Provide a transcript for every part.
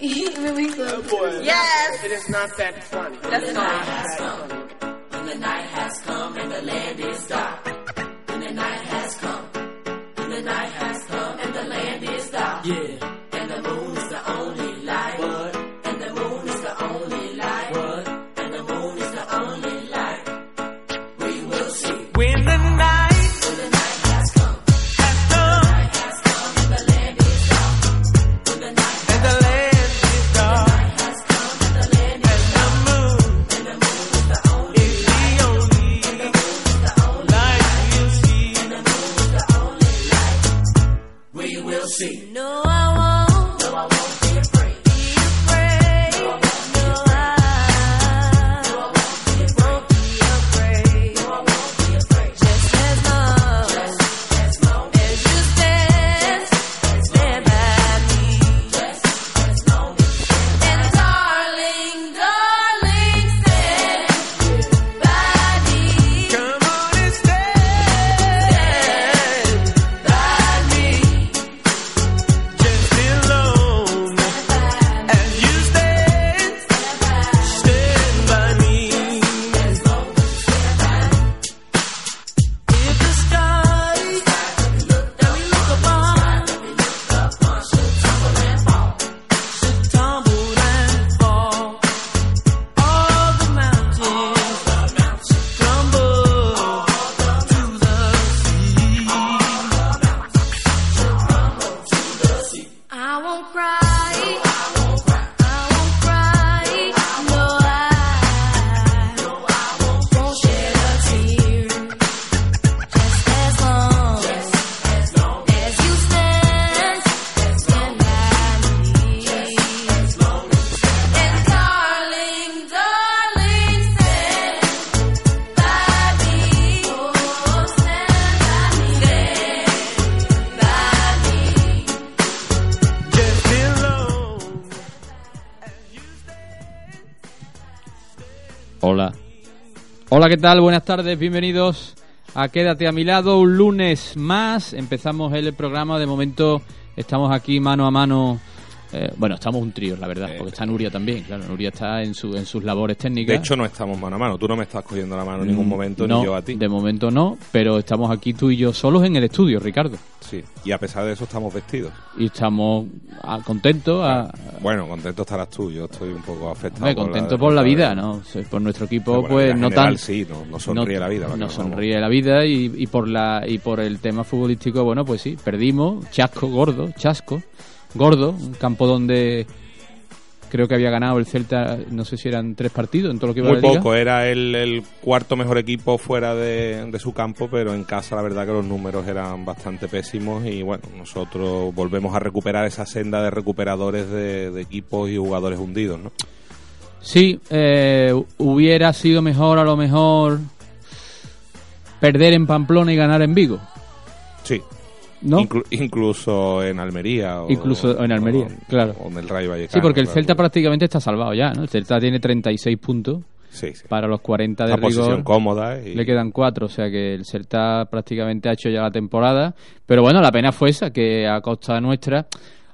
really close. Oh, boy. Yes. It is not that funny. That's not. That's funny. When the night has come and the land is dark. ¿Qué tal? Buenas tardes, bienvenidos a Quédate a mi lado, un lunes más. Empezamos el programa, de momento estamos aquí mano a mano. Eh, bueno, estamos un trío, la verdad, porque está Nuria también, claro, Nuria está en, su, en sus labores técnicas. De hecho, no estamos mano a mano. Tú no me estás cogiendo la mano en ningún Mm, momento, no, ni yo a ti. De momento no, pero estamos aquí tú y yo solos en el estudio, Ricardo. Sí. Y a pesar de eso, estamos vestidos. Y estamos ah, contentos, ah, Bueno, contento estarás tú. Yo estoy un poco afectado. hombre, por la por la vida, ¿no? Por nuestro equipo, bueno, pues no general tan... Sí, no, no sonríe la vida. No vamos. sonríe la vida y, y por la y por el tema futbolístico, bueno, pues sí, perdimos, chasco gordo, chasco, gordo, un campo donde creo que había ganado el Celta, no sé si eran tres partidos en todo lo que iba Muy de la liga. poco, era el, el cuarto mejor equipo fuera de, de su campo, pero en casa la verdad que los números eran bastante pésimos y bueno, nosotros volvemos a recuperar esa senda de recuperadores de, de equipos y jugadores hundidos, ¿no? Sí, eh, hubiera sido mejor a lo mejor perder en Pamplona y ganar en Vigo, Sí, ¿no? Inclu- incluso en Almería. O, Incluso en Almería, o- claro. O en el Rayo Vallecano. sí, porque el claro. Celta prácticamente está salvado ya, ¿no? El Celta tiene 36 puntos Sí, sí. para los 40 de Una posición rigor. cómoda. Y... Le quedan cuatro, o sea que el Celta prácticamente ha hecho ya la temporada. Pero bueno, la pena fue esa, que a costa nuestra,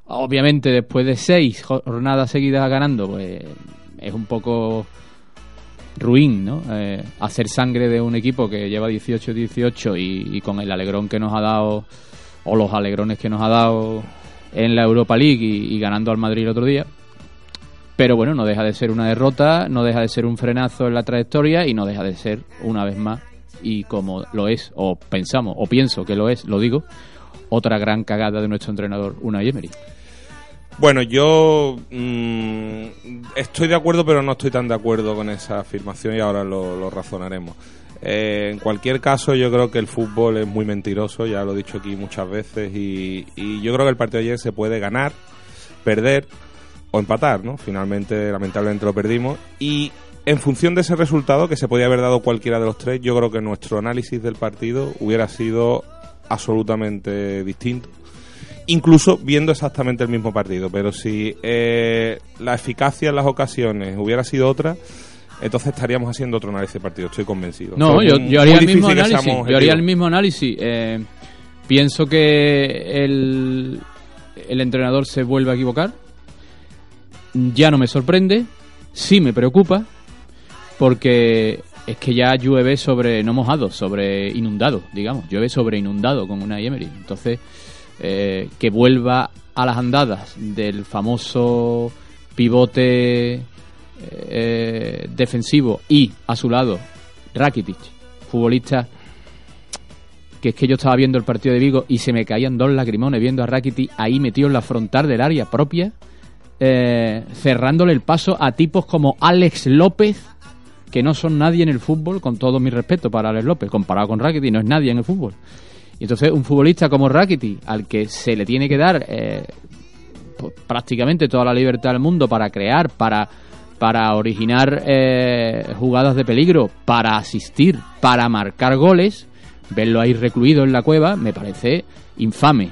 obviamente después de seis jornadas seguidas ganando, pues es un poco ruin, ¿no? Eh, hacer sangre de un equipo que lleva 18-18 y, y con el alegrón que nos ha dado, o los alegrones que nos ha dado en la Europa League y, ganando al Madrid el otro día. Pero bueno, no deja de ser una derrota, no deja de ser un frenazo en la trayectoria y no deja de ser, una vez más, y como lo es, o pensamos, o pienso que lo es, lo digo, otra gran cagada de nuestro entrenador, Unai Emery. Bueno, yo mm, estoy de acuerdo, pero no estoy tan de acuerdo con esa afirmación y ahora lo razonaremos. Eh, en cualquier caso, yo creo que el fútbol es muy mentiroso, ya lo he dicho aquí muchas veces, y, yo creo que el partido de ayer se puede ganar, perder o empatar, ¿no? Finalmente, lamentablemente lo perdimos y en función de ese resultado, que se podía haber dado cualquiera de los tres, yo creo que nuestro análisis del partido hubiera sido absolutamente distinto incluso viendo exactamente el mismo partido. Pero si eh, la eficacia en las ocasiones hubiera sido otra, entonces estaríamos haciendo otro análisis de partido, estoy convencido. No, yo, haría el mismo análisis. Yo haría el mismo análisis. Eh, pienso que el, el entrenador se vuelve a equivocar. ya no me sorprende, sí me preocupa, porque es que ya llueve sobre, no mojado, sobre inundado, digamos, llueve sobre inundado con una Emery. Entonces, eh, que vuelva a las andadas del famoso pivote eh, defensivo y a su lado Rakitic, futbolista que es que yo estaba viendo el partido de Vigo y se me caían dos lagrimones viendo a Rakitic ahí metido en la frontal del área propia, eh, cerrándole el paso a tipos como Alex López, que no son nadie en el fútbol, con todo mi respeto para Alex López, comparado con Rakitic, no es nadie en el fútbol. Y entonces un futbolista como Rakitic, al que se le tiene que dar eh, pues, prácticamente toda la libertad del mundo para crear, para, para originar eh, jugadas de peligro, para asistir, para marcar goles, verlo ahí recluido en la cueva me parece infame.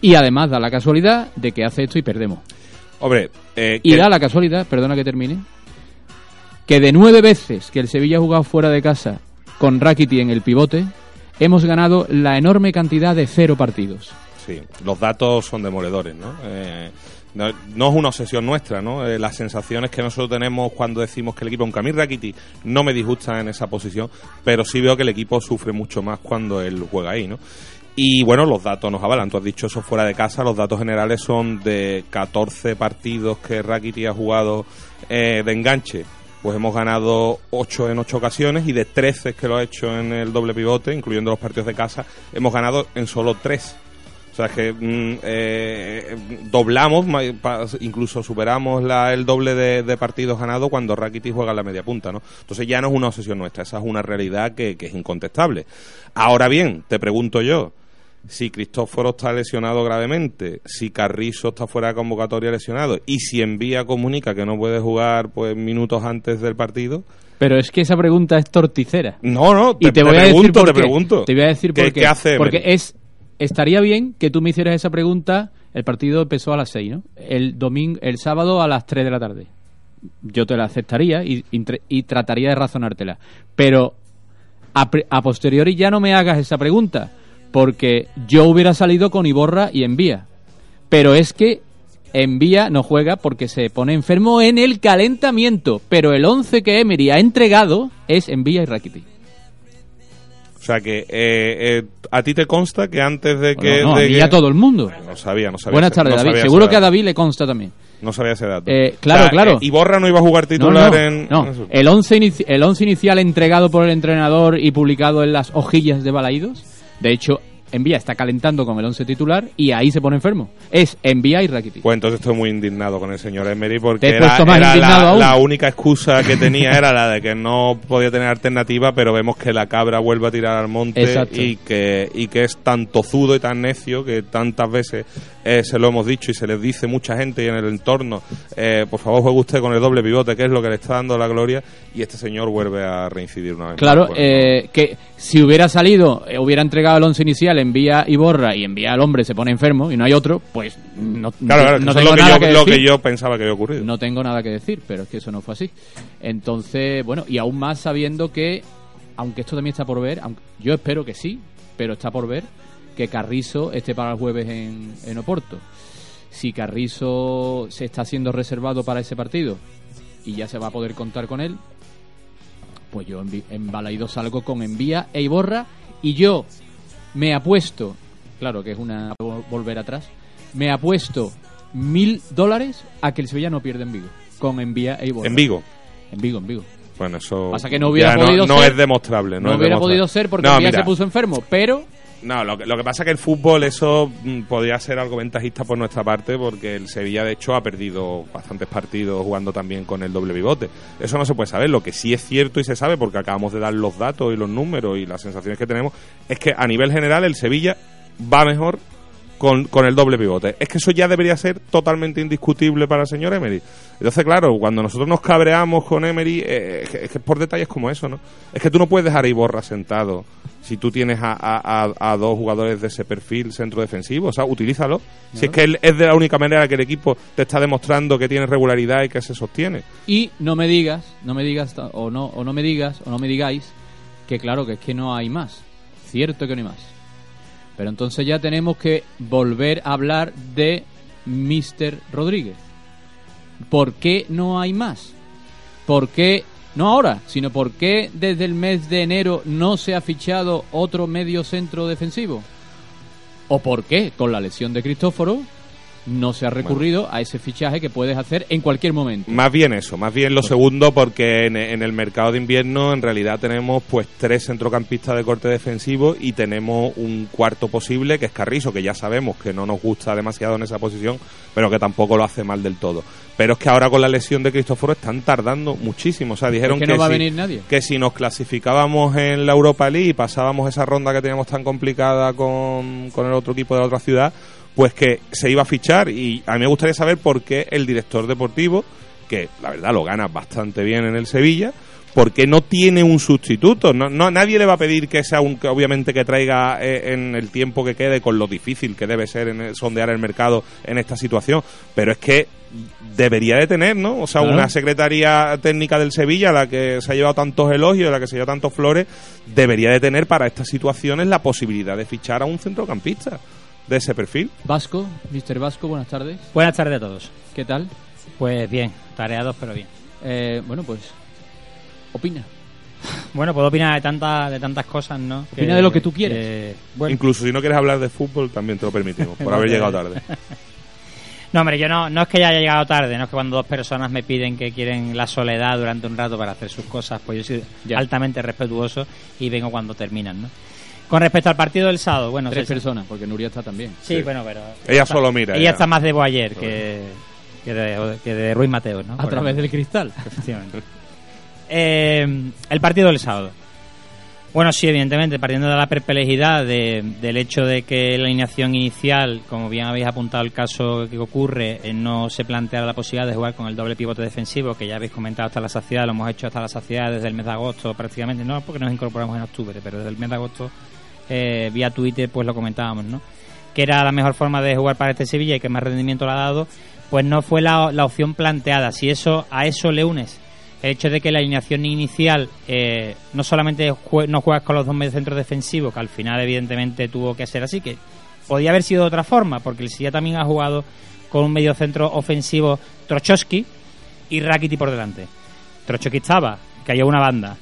Y además da la casualidad de que hace esto y perdemos. Hombre, eh, Y que- da la casualidad, perdona que termine, que de nueve veces que el Sevilla ha jugado fuera de casa con Rakiti en el pivote, hemos ganado la enorme cantidad de cero partidos. Sí, los datos son demoledores, ¿no? Eh, no, no es una obsesión nuestra, ¿no? Eh, las sensaciones que nosotros tenemos cuando decimos que el equipo, aunque a mí Rakiti no me disgusta en esa posición, pero sí veo que el equipo sufre mucho más cuando él juega ahí, ¿no? Y bueno, los datos nos avalan. Tú has dicho eso fuera de casa. Los datos generales son de 14 partidos que Rakiti ha jugado eh, de enganche. Pues hemos ganado 8 en 8 ocasiones y de 13 que lo ha hecho en el doble pivote, incluyendo los partidos de casa, hemos ganado en solo 3. O sea, es que mm, eh, doblamos, incluso superamos la- el doble de, de partidos ganados cuando Rakitic juega en la media punta, ¿no? Entonces ya no es una obsesión nuestra, esa es una realidad que, que es incontestable. Ahora bien, te pregunto yo, si Cristóforo está lesionado gravemente, si Carrizo está fuera de convocatoria lesionado y si Envía comunica que no puede jugar pues minutos antes del partido, Pero es que esa pregunta es torticera. no, no, y te voy a pregunto, decir por te qué. pregunto. Te voy a decir ¿Qué, por qué. qué hace Porque es estaría bien que tú me hicieras esa pregunta. El partido empezó a las 6, ¿no? El domingo, el sábado a las 3 de la tarde. Yo te la aceptaría y, y tra- y trataría de razonártela. Pero a, a posteriori ya no me hagas esa pregunta, porque yo hubiera salido con Iborra y Envía. Pero es que Envía no juega porque se pone enfermo en el calentamiento. Pero el 11 que Emery ha entregado es Envía y Rakitic. O sea que eh, eh, a ti te consta que antes de que... no, no, de a mí que- y a todo el mundo. No sabía, no sabía. Buenas tardes, no David. Seguro que a. David le consta también. No sabía ese dato. Eh, claro, claro. eh, Iborra no iba a jugar No, titular no, en... no. en eso. El 11 inici- el once inicial entregado por el entrenador y publicado en las hojillas de Balaídos. De hecho, Envía está calentando con el 11 titular y ahí se pone enfermo. Es Envía y Rakitic. Pues entonces estoy muy indignado con el señor Emery Te porque he era, la, única excusa que tenía era la de que no podía tener alternativa, pero vemos que la cabra vuelve a tirar al monte Exacto. y que, y que es tan tozudo y tan necio que tantas veces eh, se lo hemos dicho y se les dice mucha gente y en el entorno, eh, por favor juegue usted con el doble pivote, que es lo que le está dando la gloria, y este señor vuelve a reincidir una vez Claro, más. Eh, que si hubiera salido, eh, hubiera entregado el 11 inicial, envía y borra y envía al hombre se pone enfermo y no hay otro, pues no, Claro, claro, no tengo lo que, nada yo, que lo decir. que yo pensaba que había ocurrido. No tengo nada que decir, pero es que eso no fue así. Entonces, bueno, y aún más sabiendo que, aunque esto también está por ver, aunque, yo espero que sí, pero está por ver, que Carrizo esté para el jueves en, en Oporto. Si Carrizo se está siendo reservado para ese partido y ya se va a poder contar con él, pues yo en, en Balaido salgo con Envía e Iborra y yo me apuesto, claro que es una vol- volver atrás, me apuesto mil dólares a que el Sevilla no pierde en Vigo, con Envía e Iborra. En Vigo. En Vigo, en Vigo. Bueno, eso Pasa que no hubiera podido no, no ser. es demostrable. No, hubiera demostrable. podido ser porque No, Envía se puso enfermo, pero No, lo que, lo que pasa es que el fútbol, eso mm, podría ser algo ventajista por nuestra parte, porque el Sevilla, de hecho, ha perdido bastantes partidos jugando también con el doble pivote. Eso no se puede saber. Lo que sí es cierto y se sabe, porque acabamos de dar los datos y los números y las sensaciones que tenemos, es que a nivel general el Sevilla va mejor con, con el doble pivote. Es que eso ya debería ser totalmente indiscutible para el señor Emery. Entonces, claro, cuando nosotros nos cabreamos con Emery, eh, es, que, es que por detalles como eso, ¿no? Es que tú no puedes dejar a Iborra sentado si tú tienes a, a- a- dos jugadores de ese perfil centro defensivo. O sea, utilízalo. Si es que él- es de la única manera que el equipo te está demostrando que tiene regularidad y que se sostiene. y no me digas, no me digas o no o no me digas o no me digáis que claro que es que no hay más. Cierto que no hay más. Pero entonces ya tenemos que volver a hablar de Mr. Rodríguez. ¿por qué no hay más? ¿Por qué, no ahora, sino por qué desde el mes de enero no se ha fichado otro medio centro defensivo? ¿O por qué, con la lesión de Cristóforo, no se ha recurrido a ese fichaje que puedes hacer en cualquier momento? Más bien eso, más bien lo segundo, porque en, en el mercado de invierno en realidad tenemos pues tres centrocampistas de corte defensivo y tenemos un cuarto posible que es Carrizo, que ya sabemos que no nos gusta demasiado en esa posición, pero que tampoco lo hace mal del todo. Pero es que ahora con la lesión de Cristóforo están tardando muchísimo. O sea, dijeron que no va a si- venir nadie. que si nos clasificábamos en la Europa League y pasábamos esa ronda que teníamos tan complicada con, con el otro equipo de la otra ciudad, pues que se iba a fichar. Y a mí me gustaría saber por qué el director deportivo, que la verdad lo gana bastante bien en el Sevilla, ¿por qué no tiene un sustituto? No, no, nadie le va a pedir que sea un, que obviamente que traiga eh, en el tiempo que quede con lo difícil que debe ser en el- sondear el mercado en esta situación, pero es que debería de tener, ¿no? O sea, Claro. una secretaría técnica del Sevilla, la que se ha llevado tantos elogios, la que se ha llevado tantos flores, debería de tener para estas situaciones la posibilidad de fichar a un centrocampista de ese perfil. Vasco, Mr. Vasco, buenas tardes. Buenas tardes a todos. ¿Qué tal? Pues bien, tareados pero bien. Eh, bueno, pues, opina. Bueno, puedo opinar de tantas de tantas cosas, ¿no? Opina de lo que tú quieres. que- bueno, Incluso si no quieres hablar de fútbol, también te lo permitimos, por haber llegado tarde. no, hombre, yo no, no es que ya haya llegado tarde, no es que cuando dos personas me piden que quieren la soledad durante un rato para hacer sus cosas, pues yo soy Ya. altamente respetuoso y vengo cuando terminan, ¿no? Con respecto al partido del sábado, bueno, Tres se- personas, porque Nuria está también. Sí, Sí. bueno, pero Ella solo mira. ella ya. está más de Boayer que, que, de, que de Ruiz Mateo, ¿no? A Por través ejemplo. del cristal. Efectivamente. Eh, el partido del sábado. Bueno, sí, evidentemente, partiendo de la perplejidad de- del hecho de que la alineación inicial, como bien habéis apuntado el caso que ocurre, eh, no se plantea la posibilidad de jugar con el doble pivote defensivo, que ya habéis comentado hasta la saciedad, lo hemos hecho hasta la saciedad desde el mes de agosto prácticamente, no porque nos incorporamos en octubre, pero desde el mes de agosto, eh, vía Twitter, pues lo comentábamos, ¿no? Que era la mejor forma de jugar para este Sevilla y que más rendimiento le ha dado, pues no fue la, la opción planteada. Si eso a eso le unes el hecho de que la alineación inicial eh, no solamente jue- no juegas con los dos mediocentros defensivos, que al final evidentemente tuvo que ser así, que podía haber sido de otra forma, porque el Sevilla también ha jugado con un mediocentro ofensivo Trochowski y Rakiti por delante. Trochowski estaba, que una banda.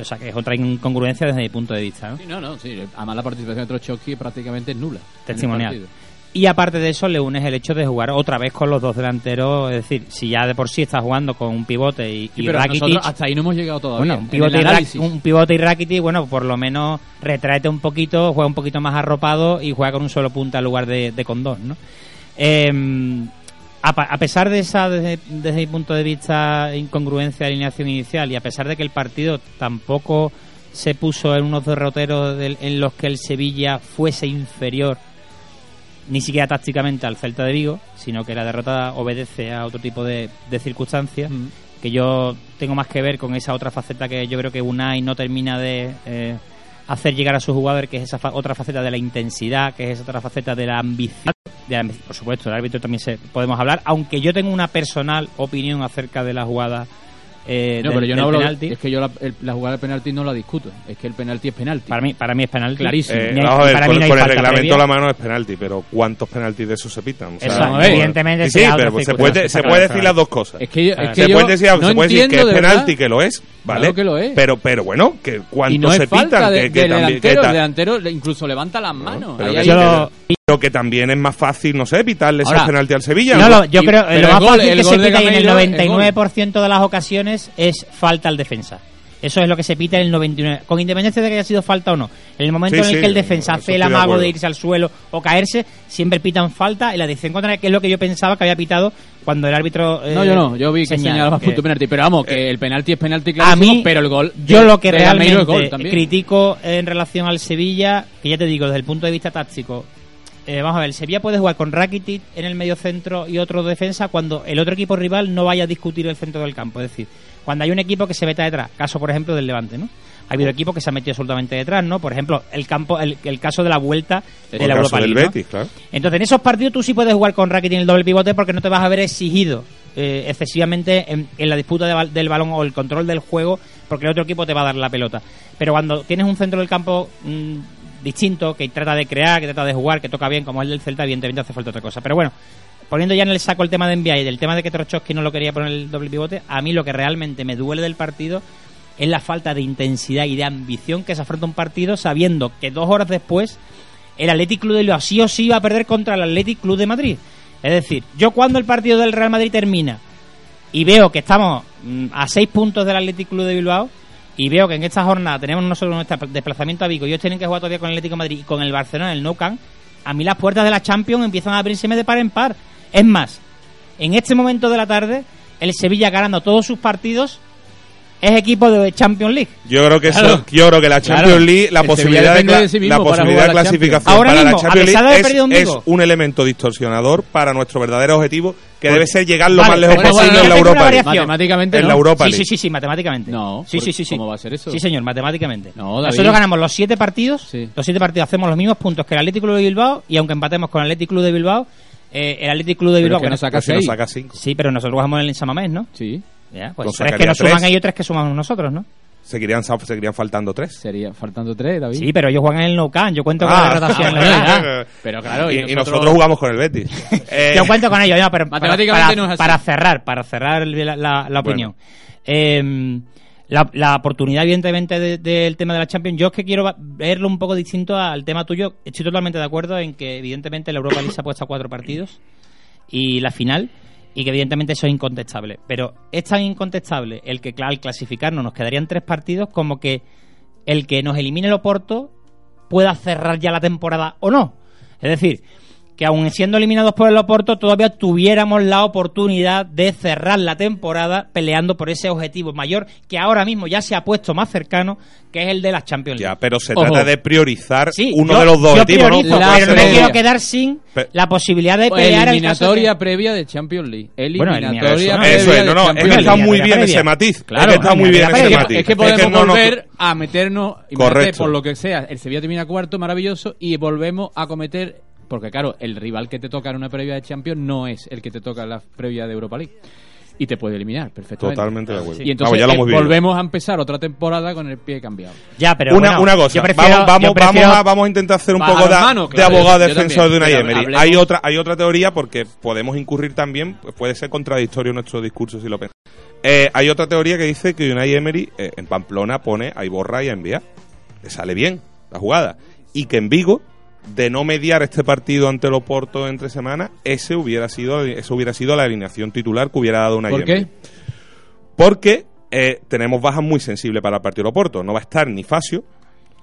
O sea, que es otra incongruencia desde mi punto de vista, ¿no? Sí, no, no, sí. Además, la participación de Trochowski prácticamente es nula. Testimonial. Y aparte de eso, le unes el hecho de jugar otra vez con los dos delanteros. Es decir, si ya de por sí estás jugando con un pivote y, Sí, y Rakitic, hasta ahí no hemos llegado todavía. bueno, un pivote, y Ra- análisis. un pivote y Rakitic, bueno, por lo menos retráete un poquito, juega un poquito más arropado y juega con un solo punta en lugar de, de con dos, ¿no? Eh, a, pesar de esa, desde, desde mi punto de vista, incongruencia de alineación inicial y a pesar de que el partido tampoco se puso en unos derroteros en los que el Sevilla fuese inferior ni siquiera tácticamente al Celta de Vigo, sino que la derrota obedece a otro tipo de, de circunstancias Mm. que yo tengo más que ver con esa otra faceta que yo creo que Unai no termina de eh, hacer llegar a su jugador, que es esa fa- otra faceta de la intensidad, que es esa otra faceta de la ambición. de la ambi- por supuesto, el árbitro también se, podemos hablar, aunque yo tengo una personal opinión acerca de la jugada eh, No, del, pero yo no hablo. penalti. Es que yo la, el- la jugada del penalti no la discuto. Es que el penalti es penalti. Para mí, para mí es penalti. Clarísimo. Eh, ver, para con, mí no con el reglamento previa. a la mano es penalti, pero ¿cuántos penaltis de esos se pitan? O sea, Eso, ver. evidentemente Sí, pero se circunstancia, puede, se puede decir las dos cosas. Es que, yo- es que se yo puede decir, no se puede decir que es de penalti, que lo es, ¿vale? Claro que lo es. Pero, pero bueno, que cuántos no se pitan, que, el delantero incluso levanta las manos. Pero que también es más fácil, no sé, evitarle esos Ahora, penaltis al Sevilla. No, ¿no? lo- yo Y- creo lo más gol- fácil que se pita en el Gameiro, el 99% de las ocasiones es falta al defensa. Eso es lo que se pita en el 99. Con independencia de que haya sido falta o no. En el momento Sí, en el sí, que el defensa hace el de amago de irse al suelo o caerse, siempre pitan falta y la decisión contraria, que es lo que yo pensaba que había pitado cuando el árbitro. eh, No, yo no, yo vi que señala señalaba que- punto penalti, pero vamos, que el penalti es penalti mí, pero el gol yo de- lo que realmente gol critico en relación al Sevilla, que ya te digo, desde el punto de vista táctico, eh, vamos a ver, el Sevilla puede jugar con Rakitic en el medio centro y otro defensa cuando el otro equipo rival no vaya a discutir el centro del campo, es decir, cuando hay un equipo que se meta detrás, caso por ejemplo del Levante, ¿no? Ha habido equipos que se han metido absolutamente detrás, ¿no? Por ejemplo, el campo, el, el caso de la vuelta de la el Europa caso del League, ¿no? Betis, claro. Entonces, en esos partidos tú sí puedes jugar con Rakitic en el doble pivote porque no te vas a ver exigido eh, excesivamente en, en la disputa de del balón o el control del juego porque el otro equipo te va a dar la pelota. Pero cuando tienes un centro del campo mm, distinto, que trata de crear, que trata de jugar, que toca bien como el del Celta, evidentemente hace falta otra cosa. Pero bueno, poniendo ya en el saco el tema de enviar y del tema de que Trochowski no lo quería poner el doble pivote, a mí lo que realmente me duele del partido es la falta de intensidad y de ambición que se afronta un partido sabiendo que dos horas después el Athletic Club de Bilbao sí o sí iba a perder contra el Athletic Club de Madrid. Es decir, yo cuando el partido del Real Madrid termina y veo que estamos mm, a seis puntos del Athletic Club de Bilbao y veo que en esta jornada tenemos nosotros nuestro desplazamiento a Vigo y ellos tienen que jugar todavía con el Atlético de Madrid y con el Barcelona en el Nou Camp, a mí las puertas de la Champions empiezan a abrírseme de par en par. Es más, en este momento de la tarde, el Sevilla ganando todos sus partidos es equipo de Champions League. Yo creo que eso, yo creo que la Champions Claro. League, la El posibilidad, de, de sí la posibilidad de clasificación Ahora para mismo, la a Champions pesar de haber League es, es un elemento distorsionador para nuestro verdadero objetivo, que debe ser llegar lo Vale, más lejos posible bueno, en la Europa League. Matemáticamente En la Europa Sí, League. sí, sí, sí, matemáticamente. No, sí, ¿por- sí, sí, sí. cómo va a ser eso? Sí, señor, matemáticamente. Nosotros ganamos los siete partidos, Sí. los siete partidos hacemos los mismos puntos que el Atlético Club de Bilbao y aunque empatemos con el Atlético Club de Bilbao, eh, el Atlético Club de Pero Bilbao es que que no saca Pero seis. saca cinco. Sí, pero nosotros jugamos en el Samamés, ¿no? Sí, Ya, pues Pues tres que nos suman ellos, tres que sumamos nosotros, ¿no? Seguirían, seguirían faltando tres. sería faltando tres, David. Sí, pero ellos juegan en el Nou Camp, yo cuento con Ah, la rotación en la bueno, realidad. ya. Pero claro, y, y y nosotros- nosotros jugamos con el Betis. Eh, Yo cuento con ellos, no, pero para, Matemáticamente para- no es así. para cerrar, para cerrar la, la- la opinión. Eh, la, la oportunidad, evidentemente, de- del tema de la Champions, yo es que quiero verlo un poco distinto al tema tuyo. Estoy totalmente de acuerdo en que, evidentemente, la Europa League se ha puesto a cuatro partidos y la final, y que, evidentemente, eso es incontestable. Pero es tan incontestable el que al clasificarnos nos quedarían tres partidos como que el que nos elimine el Oporto pueda cerrar ya la temporada o no. Es decir, que aun siendo eliminados por el Oporto, todavía tuviéramos la oportunidad de cerrar la temporada peleando por ese objetivo mayor que ahora mismo ya se ha puesto más cercano, que es el de las Champions League. ya, pero se Ojo. trata de priorizar Sí, uno yo- de los dos objetivos, ¿no? priorizo, pero no me quiero quedar sin Pe- la posibilidad de Pues pelear el eliminatoria de- previa de Champions League. Bueno, Eliminatoria eliminatoria, previa Eso es, de no, no, es Champions que está muy bien previa. ese matiz. Claro, es que está muy bien ese matiz. Es que podemos no, volver a meternos, Correcto. por lo que sea, el Sevilla termina cuarto, maravilloso, y volvemos a cometer, porque claro, el rival que te toca en una previa de Champions no es el que te toca en la previa de Europa League. Y te puede eliminar perfectamente. Totalmente de acuerdo. Y entonces Vamos, ya lo eh, volvemos a empezar otra temporada con el pie cambiado. Ya, pero una, bueno, una cosa, prefiero- vamos, vamos, yo prefiero- vamos, a, vamos a intentar hacer un poco de, abogado yo- yo defensor de una Emery. Hay otra, hay otra teoría porque podemos incurrir también, pues puede ser contradictorio nuestro discurso si lo pensamos. Eh, hay otra teoría que dice que Unai Emery eh, en Pamplona pone a Iborra y a Envía. Le sale bien la jugada. Y que en Vigo, de no mediar este partido ante el Oporto entre semanas, ese hubiera sido, eso hubiera sido la alineación titular que hubiera dado Unai ¿Por qué? Porque eh, tenemos bajas muy sensibles para el partido de Oporto. No va a estar ni Facio,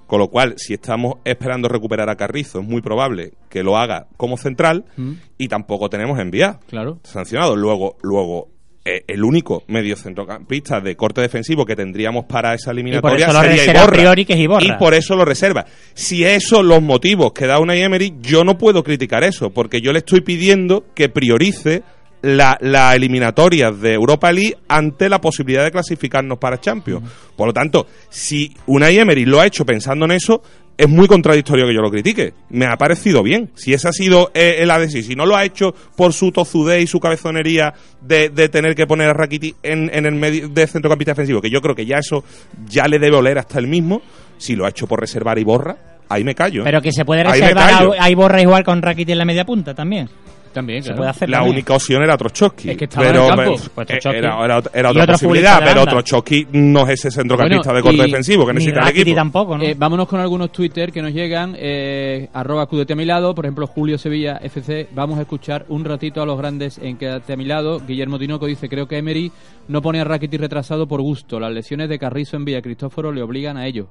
con lo cual, si estamos esperando recuperar a Carrizo, es muy probable que lo haga como central Mm, y tampoco tenemos enviar claro. sancionado. Luego, luego eh, el único medio centrocampista de corte defensivo que tendríamos para esa eliminatoria eso lo sería a Iborra. priori que es Iborra. Y por eso lo reserva. Si esos son los motivos que da una Emery, yo no puedo criticar eso, porque yo le estoy pidiendo que priorice la, la eliminatoria de Europa League ante la posibilidad de clasificarnos para Champions. Por lo tanto, si Unai Emery lo ha hecho pensando en eso, es muy contradictorio que yo lo critique. Me ha parecido bien. Si ese ha sido eh, el ADC, si no lo ha hecho por su tozudez y su cabezonería de, de tener que poner a Rakiti en, en el medio de centrocampista defensivo, que yo creo que ya eso ya le debe oler hasta el mismo, si lo ha hecho por reservar y borra, ahí me callo. ¿eh? Pero que se puede reservar a, a Iborra igual con Rakiti en la media punta también. También, Se puede hacer la también. única opción era Trochowski. Es que estaba pero, en el campo. Pues Trochowski. era, era, era otra posibilidad, pero. Trochowski no es ese centrocampista Bueno, de corte defensivo que necesita el equipo. tampoco, ¿no? Eh, vámonos con algunos Twitter que nos llegan. Eh, arroba Cúdete a mi lado, por ejemplo, Julio Sevilla FC. Vamos a escuchar un ratito a los grandes en Quédate a mi lado. Guillermo Tinoco dice: Creo que Emery no pone a Rakitic retrasado por gusto. Las lesiones de Carrizo en Villa Cristóforo le obligan a ello.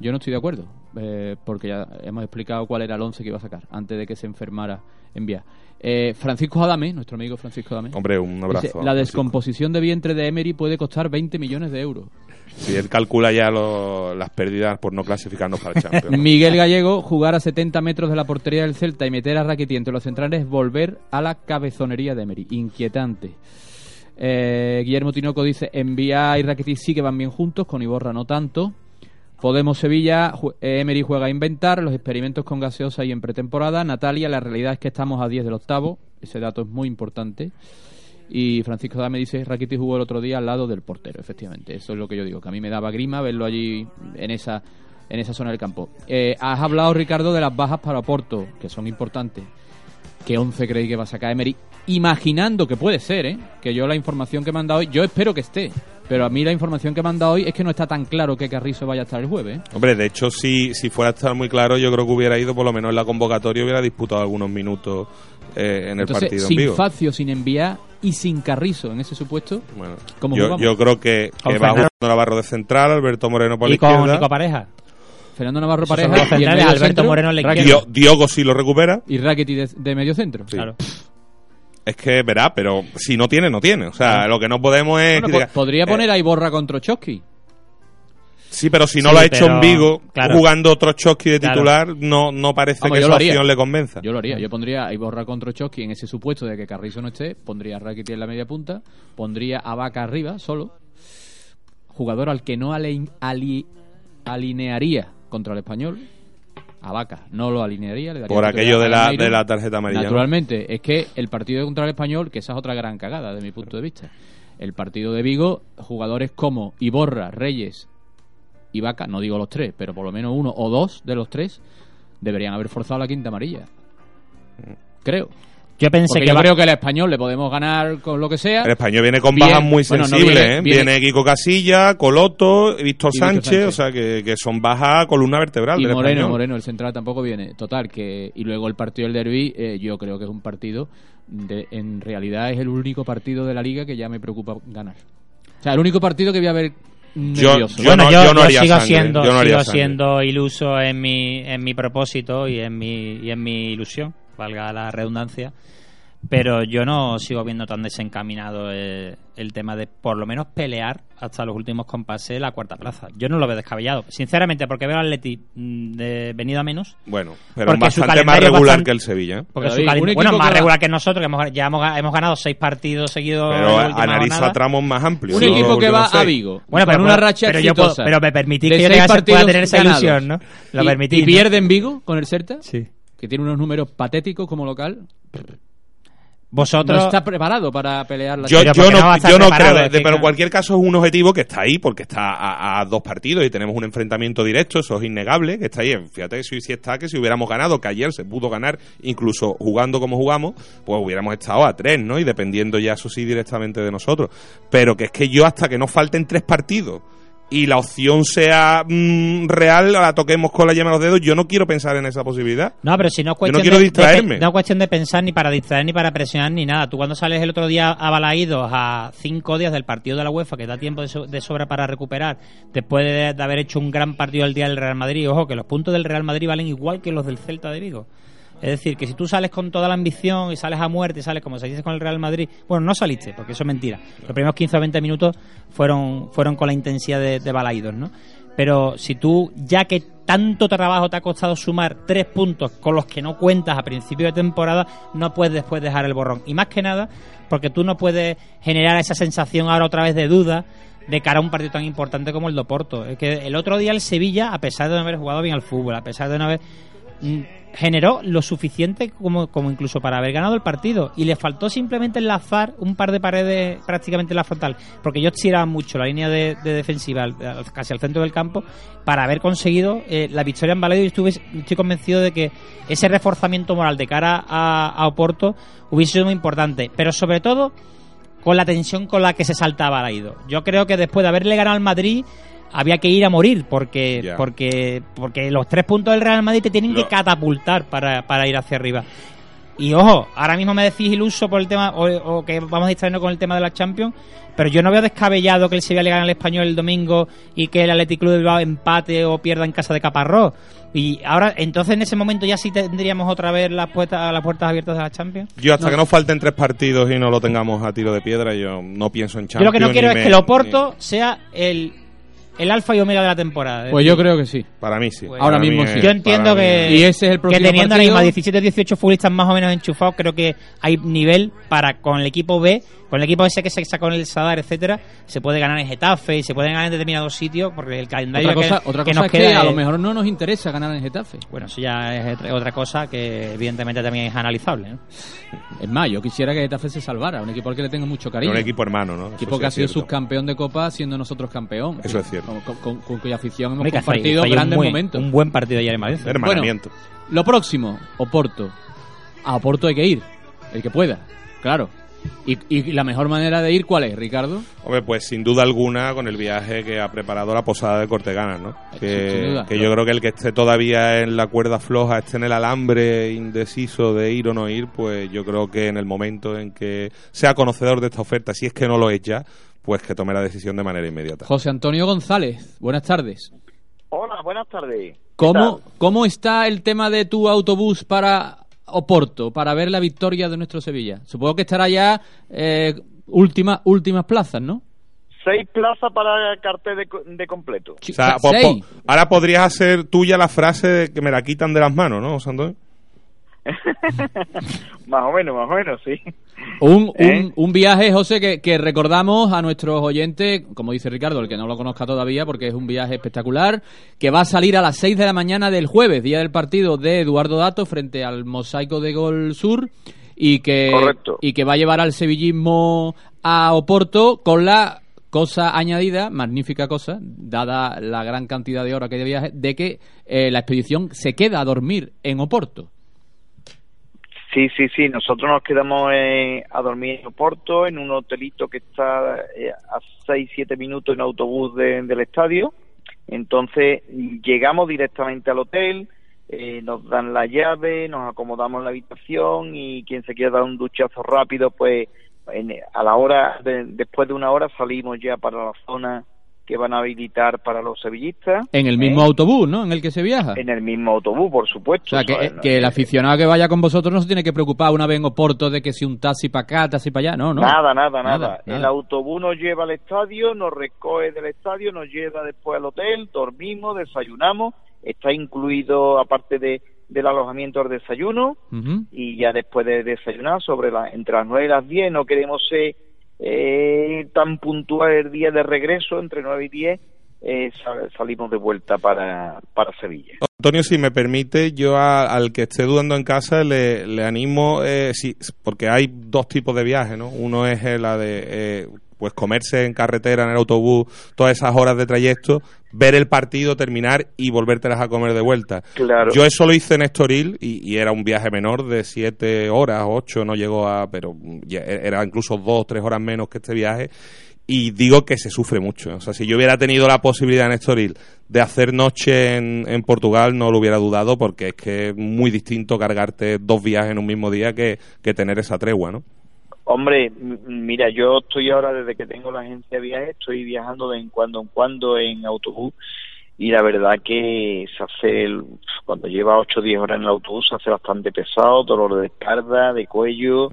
Yo no estoy de acuerdo, eh, porque ya hemos explicado cuál era el 11 que iba a sacar antes de que se enfermara en Vía. Eh, Francisco Adame, nuestro amigo Francisco Adame. Hombre, un abrazo. dice, la descomposición de vientre de Emery puede costar 20 millones de euros. Si él calcula ya lo- las pérdidas por no clasificarnos para el Champions. Miguel Gallego, jugar a 70 metros de la portería del Celta y meter a Rakitic entre los centrales es volver a la cabezonería de Emery. Inquietante. Eh, Guillermo Tinoco dice, Envía y Rakitic sí que van bien juntos, con Iborra no tanto. Podemos Sevilla, eh, Emery juega a inventar, los experimentos con gaseosa y en pretemporada. Natalia, la realidad es que estamos a 10 del octavo, ese dato es muy importante. Y Francisco Dame dice, Rakitic jugó el otro día al lado del portero, efectivamente. Eso es lo que yo digo, que a mí me daba grima verlo allí en esa, en esa zona del campo. Eh, has hablado, Ricardo, de las bajas para Porto, que son importantes. ¿Qué 11 creéis que va a sacar Emery? Imaginando que puede ser, ¿eh? que yo la información que me han dado hoy, yo espero que esté, pero a mí la información que me han dado hoy es que no está tan claro que Carrizo vaya a estar el jueves. ¿eh? Hombre, de hecho, si, si fuera a estar muy claro, yo creo que hubiera ido, por lo menos en la convocatoria, hubiera disputado algunos minutos eh, en el Entonces, partido en sin. Facio, sin enviar y sin Carrizo en ese supuesto, Bueno, ¿Cómo yo, creo que, que va Fernando- jugando Navarro de central, Alberto Moreno por la Y con izquierda. Nico Pareja. Fernando Navarro pareja y Alberto centro, Moreno en la izquierda. Diogo si lo recupera. y Rakitic de, de medio centro. Sí. Claro. Es que verá, pero si no tiene, no tiene. O sea, lo que no podemos es. Bueno, criticar- po- podría Eh, poner ahí Borra contra Trotsky. Sí, pero si no Sí, lo ha hecho en Vigo, claro. jugando Trotsky de Claro. titular, no, no parece Vamos, que haría. opción le convenza. Yo lo haría. Yo pondría a Iborra contra Trotsky en ese supuesto de que Carrizo no esté. Pondría a Rakitic en la media punta. Pondría a Vaca arriba, solo. Jugador al que no ali- alinearía contra el español. A Vaca no lo alinearía. le daría Por aquello de la, de la tarjeta amarilla. ¿no? Naturalmente, es que el partido contra el español, que esa es otra gran cagada de mi punto de vista. El partido de Vigo, jugadores como Iborra, Reyes y Vaca, no digo los tres, pero por lo menos uno o dos de los tres deberían haber forzado la quinta amarilla. Creo. Yo pensé Porque que yo va- creo que el español le podemos ganar con lo que sea. El español viene con Bien, bajas muy bueno, no sensibles, viene- ¿eh? viene- Viene, Kiko Casilla, Coloto, Víctor Sánchez, Sánchez. o sea, que, que son bajas columna vertebral y del Moreno, español. Moreno, el central tampoco viene. Total, que y luego el partido del derby, eh, yo creo que es un partido, de, en realidad es el único partido de la liga que ya me preocupa ganar. O sea, el único partido que voy a ver Yo- yo bueno, no- yo, yo no haría sigo sangre, siendo, yo no haría sigo siendo iluso en mi, en mi propósito y en mi, y en mi ilusión, valga la redundancia. Pero yo no sigo viendo tan desencaminado eh, el tema de por lo menos pelear hasta los últimos compases la cuarta plaza. Yo no lo veo descabellado, sinceramente, porque veo al Atleti mm, de venido a menos. Bueno, pero bastante más regular bastante- que el Sevilla. ¿eh? Porque su bueno, más que regular que nosotros, que hemos, ya hemos, hemos ganado seis partidos seguidos. Pero analiza jornada. tramos más amplios. un equipo que va a. Vigo Bueno, con pero, una racha pero yo puedo- exitosa pero me permitís de que yo pueda tener esa ilusión, ¿no? Lo y, permitís, y ¿no? pierde en Vigo con el Celta, Sí. Que tiene unos números patéticos como local. Vosotros. No está preparado para pelear la Yo, yo no, no yo no creo, de- pero en cualquier caso es un objetivo que está ahí porque está a, a dos partidos y tenemos un enfrentamiento directo, eso es innegable, que está ahí. Fíjate que si, si está que si hubiéramos ganado, que ayer se pudo ganar, incluso jugando como jugamos, pues hubiéramos estado a tres, ¿no? Y dependiendo ya eso sí directamente de nosotros. Pero que es que yo hasta que nos falten tres partidos y la opción sea mm, real, la toquemos con la yema de los dedos, yo no quiero pensar en esa posibilidad. No, pero si no es cuestión, quiero de, de- distraerme. no es cuestión de pensar ni para distraer ni para presionar ni nada. Tú cuando sales el otro día a Balaídos a cinco días del partido de la UEFA, que da tiempo de, so- de sobra para recuperar, después de, de haber hecho un gran partido el día del Real Madrid, ojo, que los puntos del Real Madrid valen igual que los del Celta de Vigo. Es decir, que si tú sales con toda la ambición y sales a muerte y sales como saliste con el Real Madrid, bueno, no saliste, porque eso es mentira. Los primeros 15 o 20 minutos fueron, fueron con la intensidad de, de Balaídos, ¿no? Pero si tú, ya que tanto trabajo te ha costado sumar tres puntos con los que no cuentas a principio de temporada, no puedes después dejar el borrón. Y más que nada, porque tú no puedes generar esa sensación ahora otra vez de duda de cara a un partido tan importante como el de Oporto. Es que el otro día el Sevilla, a pesar de no haber jugado bien al fútbol, a pesar de no haber mm, generó lo suficiente como, como incluso para haber ganado el partido y le faltó simplemente enlazar un par de paredes prácticamente en la frontal porque ellos tiraban mucho la línea de, de defensiva casi al centro del campo para haber conseguido eh, la victoria en Valladolid y estuve, estoy convencido de que ese reforzamiento moral de cara a, Oporto hubiese sido muy importante pero sobre todo con la tensión con la que se saltaba Balaido. Yo creo que después de haberle ganado al Madrid había que ir a morir porque porque porque los tres puntos del Real Madrid te tienen que catapultar para, para ir hacia arriba. Y ojo, ahora mismo me decís iluso por el tema, o, o que vamos a distraernos con el tema de la Champions, pero yo no veo descabellado que el Sevilla le gane al Español el domingo y que el Athletic Club Bilbao empate o pierda en casa de Caparrós. Y ahora, entonces en ese momento ya sí tendríamos otra vez las puertas, las puertas abiertas de la Champions. Yo hasta que nos falten tres partidos y no lo tengamos a tiro de piedra, yo no pienso en Yo Champions. lo que no quiero es me- que el Oporto sea el, el alfa y omega de la temporada. Pues yo creo que sí. Para mí sí. Pues- Ahora mismo sí. Yo entiendo que, es- Y ese es el próximo que teniendo ahora mismo a partido. 17 18 futbolistas más o menos enchufados, creo que hay nivel para con el equipo B, con el equipo ese que se sacó en el Sadar, etcétera, se puede ganar en Getafe y se puede ganar en determinados sitios porque el calendario Otra cosa, que, otra que nos es que queda a lo mejor no nos interesa ganar en Getafe. bueno, eso ya es otra- cosa que evidentemente también es analizable. ¿no? Es más, yo quisiera que Getafe se salvara, un equipo al que le tengo mucho cariño. un equipo hermano, ¿no? Eso equipo que ha sido cierto. subcampeón de Copa siendo nosotros campeón. Eso es cierto. Con, con- con- con cuya afición hemos Hombre, compartido un grandes muy- momentos. Un buen partido ayer en Valencia. Lo próximo, Oporto. A Oporto hay que ir, el que pueda. Claro. ¿Y, y la mejor manera de ir cuál es, Ricardo? Hombre, pues sin duda alguna con el viaje que ha preparado la posada de Cortegana, ¿no? sin Que, duda. que yo creo que el que esté todavía en la cuerda floja, esté en el alambre indeciso de ir o no ir, pues yo creo que en el momento en que sea conocedor de esta oferta, si es que no lo es ya, pues que tome la decisión de manera inmediata. José Antonio González, buenas tardes. Hola, buenas tardes. ¿Qué ¿Cómo? ¿Cómo está el tema de tu autobús para Oporto, para ver la victoria de nuestro Sevilla? Supongo que estará ya eh, última, últimas plazas, ¿no? Seis plazas para el cartel de, co- de completo. Chi- O sea, po- seis. po- ahora podrías hacer tuya la frase de que me la quitan de las manos, ¿no, José Antonio? más o menos, más o menos, sí. Un, ¿Eh? un, un viaje, José, que, que recordamos a nuestros oyentes, como dice Ricardo, el que no lo conozca todavía, porque es un viaje espectacular, que va a salir a las 6 de la mañana del jueves, día del partido de Eduardo Dato frente al Mosaico de Gol Sur, y que, Correcto. y que va a llevar al sevillismo a Oporto con la cosa añadida, magnífica cosa, dada la gran cantidad de horas que hay de viaje, de que eh, la expedición se queda a dormir en Oporto. Sí, sí, sí. Nosotros nos quedamos eh, a dormir en Oporto, en un hotelito que está eh, a 6, 7 minutos en autobús de- del estadio. Entonces llegamos directamente al hotel, eh, nos dan la llave, nos acomodamos en la habitación y quien se quiera dar un duchazo rápido, pues en- a la hora, de- después de una hora salimos ya para la zona que van a habilitar para los sevillistas. En el mismo ¿eh? autobús, ¿no? En el que se viaja. En el mismo autobús, por supuesto. O sea, que, que el aficionado que vaya con vosotros no se tiene que preocupar una vez en Oporto de que si un taxi para acá, taxi para allá, no, no. Nada, nada, nada, Nada, El autobús nos lleva al estadio, nos recoge del estadio, nos lleva después al hotel, dormimos, desayunamos, está incluido aparte de del alojamiento el desayuno y ya después de desayunar sobre la, entre las 9 y las 10 no queremos ser eh, tan puntual el día de regreso entre 9 y 10 eh, sal- salimos de vuelta para, para Sevilla. Antonio, si me permite, yo al que esté dudando en casa le, le animo, eh, si- porque hay dos tipos de viajes, ¿no? Uno es eh, la de eh, pues comerse en carretera, en el autobús, todas esas horas de trayecto, ver el partido, terminar y volvértelas a comer de vuelta. Claro. Yo eso lo hice en Estoril y, y era un viaje menor de siete horas, ocho, no llegó a, pero ya era incluso dos o tres horas menos que este viaje. Y digo que se sufre mucho. O sea, si yo hubiera tenido la posibilidad en Estoril de hacer noche en, en Portugal, no lo hubiera dudado porque es que es muy distinto cargarte dos viajes en un mismo día que, que tener esa tregua, ¿no? Hombre, mira, yo estoy ahora desde que tengo la agencia de viajes, estoy viajando de en cuando en cuando en autobús y la verdad que se hace, cuando lleva 8 o 10 horas en el autobús, se hace bastante pesado, dolor de espalda, de cuello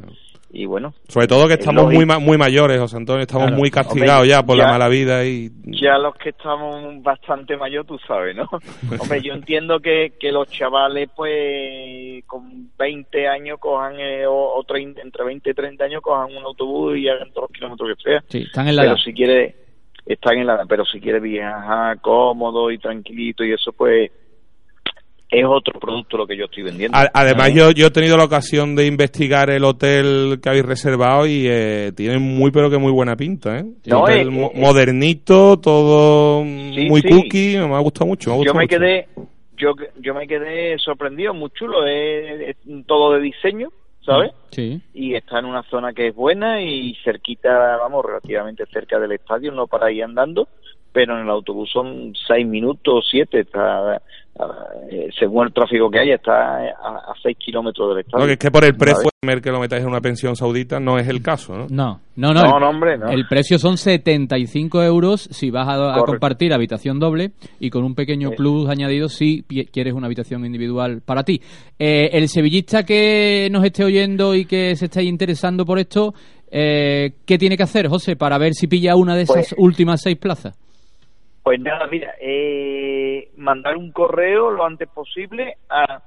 y bueno, Sobre todo que Es estamos muy, muy mayores, José Antonio, estamos Claro. muy castigados Hombre, ya por la mala vida y... ya los que estamos bastante mayor, tú sabes, ¿no? Hombre, yo entiendo que, que los chavales, pues, con 20 años cojan, eh, o, o 30, entre 20 y 30 años, cojan un autobús y hagan todos los kilómetros que sea. Sí, están en la pero edad. si quiere están en la pero si quiere viajar cómodo y tranquilito y eso pues es otro producto lo que yo estoy vendiendo Además, yo, yo he tenido la ocasión de investigar el hotel que habéis reservado y eh, tiene muy, pero que muy buena pinta, ¿eh? No, Hotel eh, mo- eh, modernito, todo Sí, muy sí. cookie, me ha gustado mucho. Me ha yo me mucho. quedé yo yo me quedé sorprendido muy chulo es, es todo de diseño sabes Sí. y está en una zona que es buena y cerquita vamos relativamente cerca del estadio no para ir andando pero en el autobús son seis minutos siete está según el tráfico que haya está a, a seis kilómetros del estadio No, que es que por el precio que lo metáis en una pensión saudita no es el caso, ¿no? No, no, no. No, el, no, hombre, no. El precio son 75 euros si vas a, compartir habitación doble y con un pequeño Sí. plus añadido si quieres una habitación individual para ti. Eh, el sevillista que nos esté oyendo y que se esté interesando por esto, eh, ¿qué tiene que hacer, José, para ver si pilla una de esas Pues- últimas seis plazas? Pues nada, mira, eh, mandar un correo lo antes posible a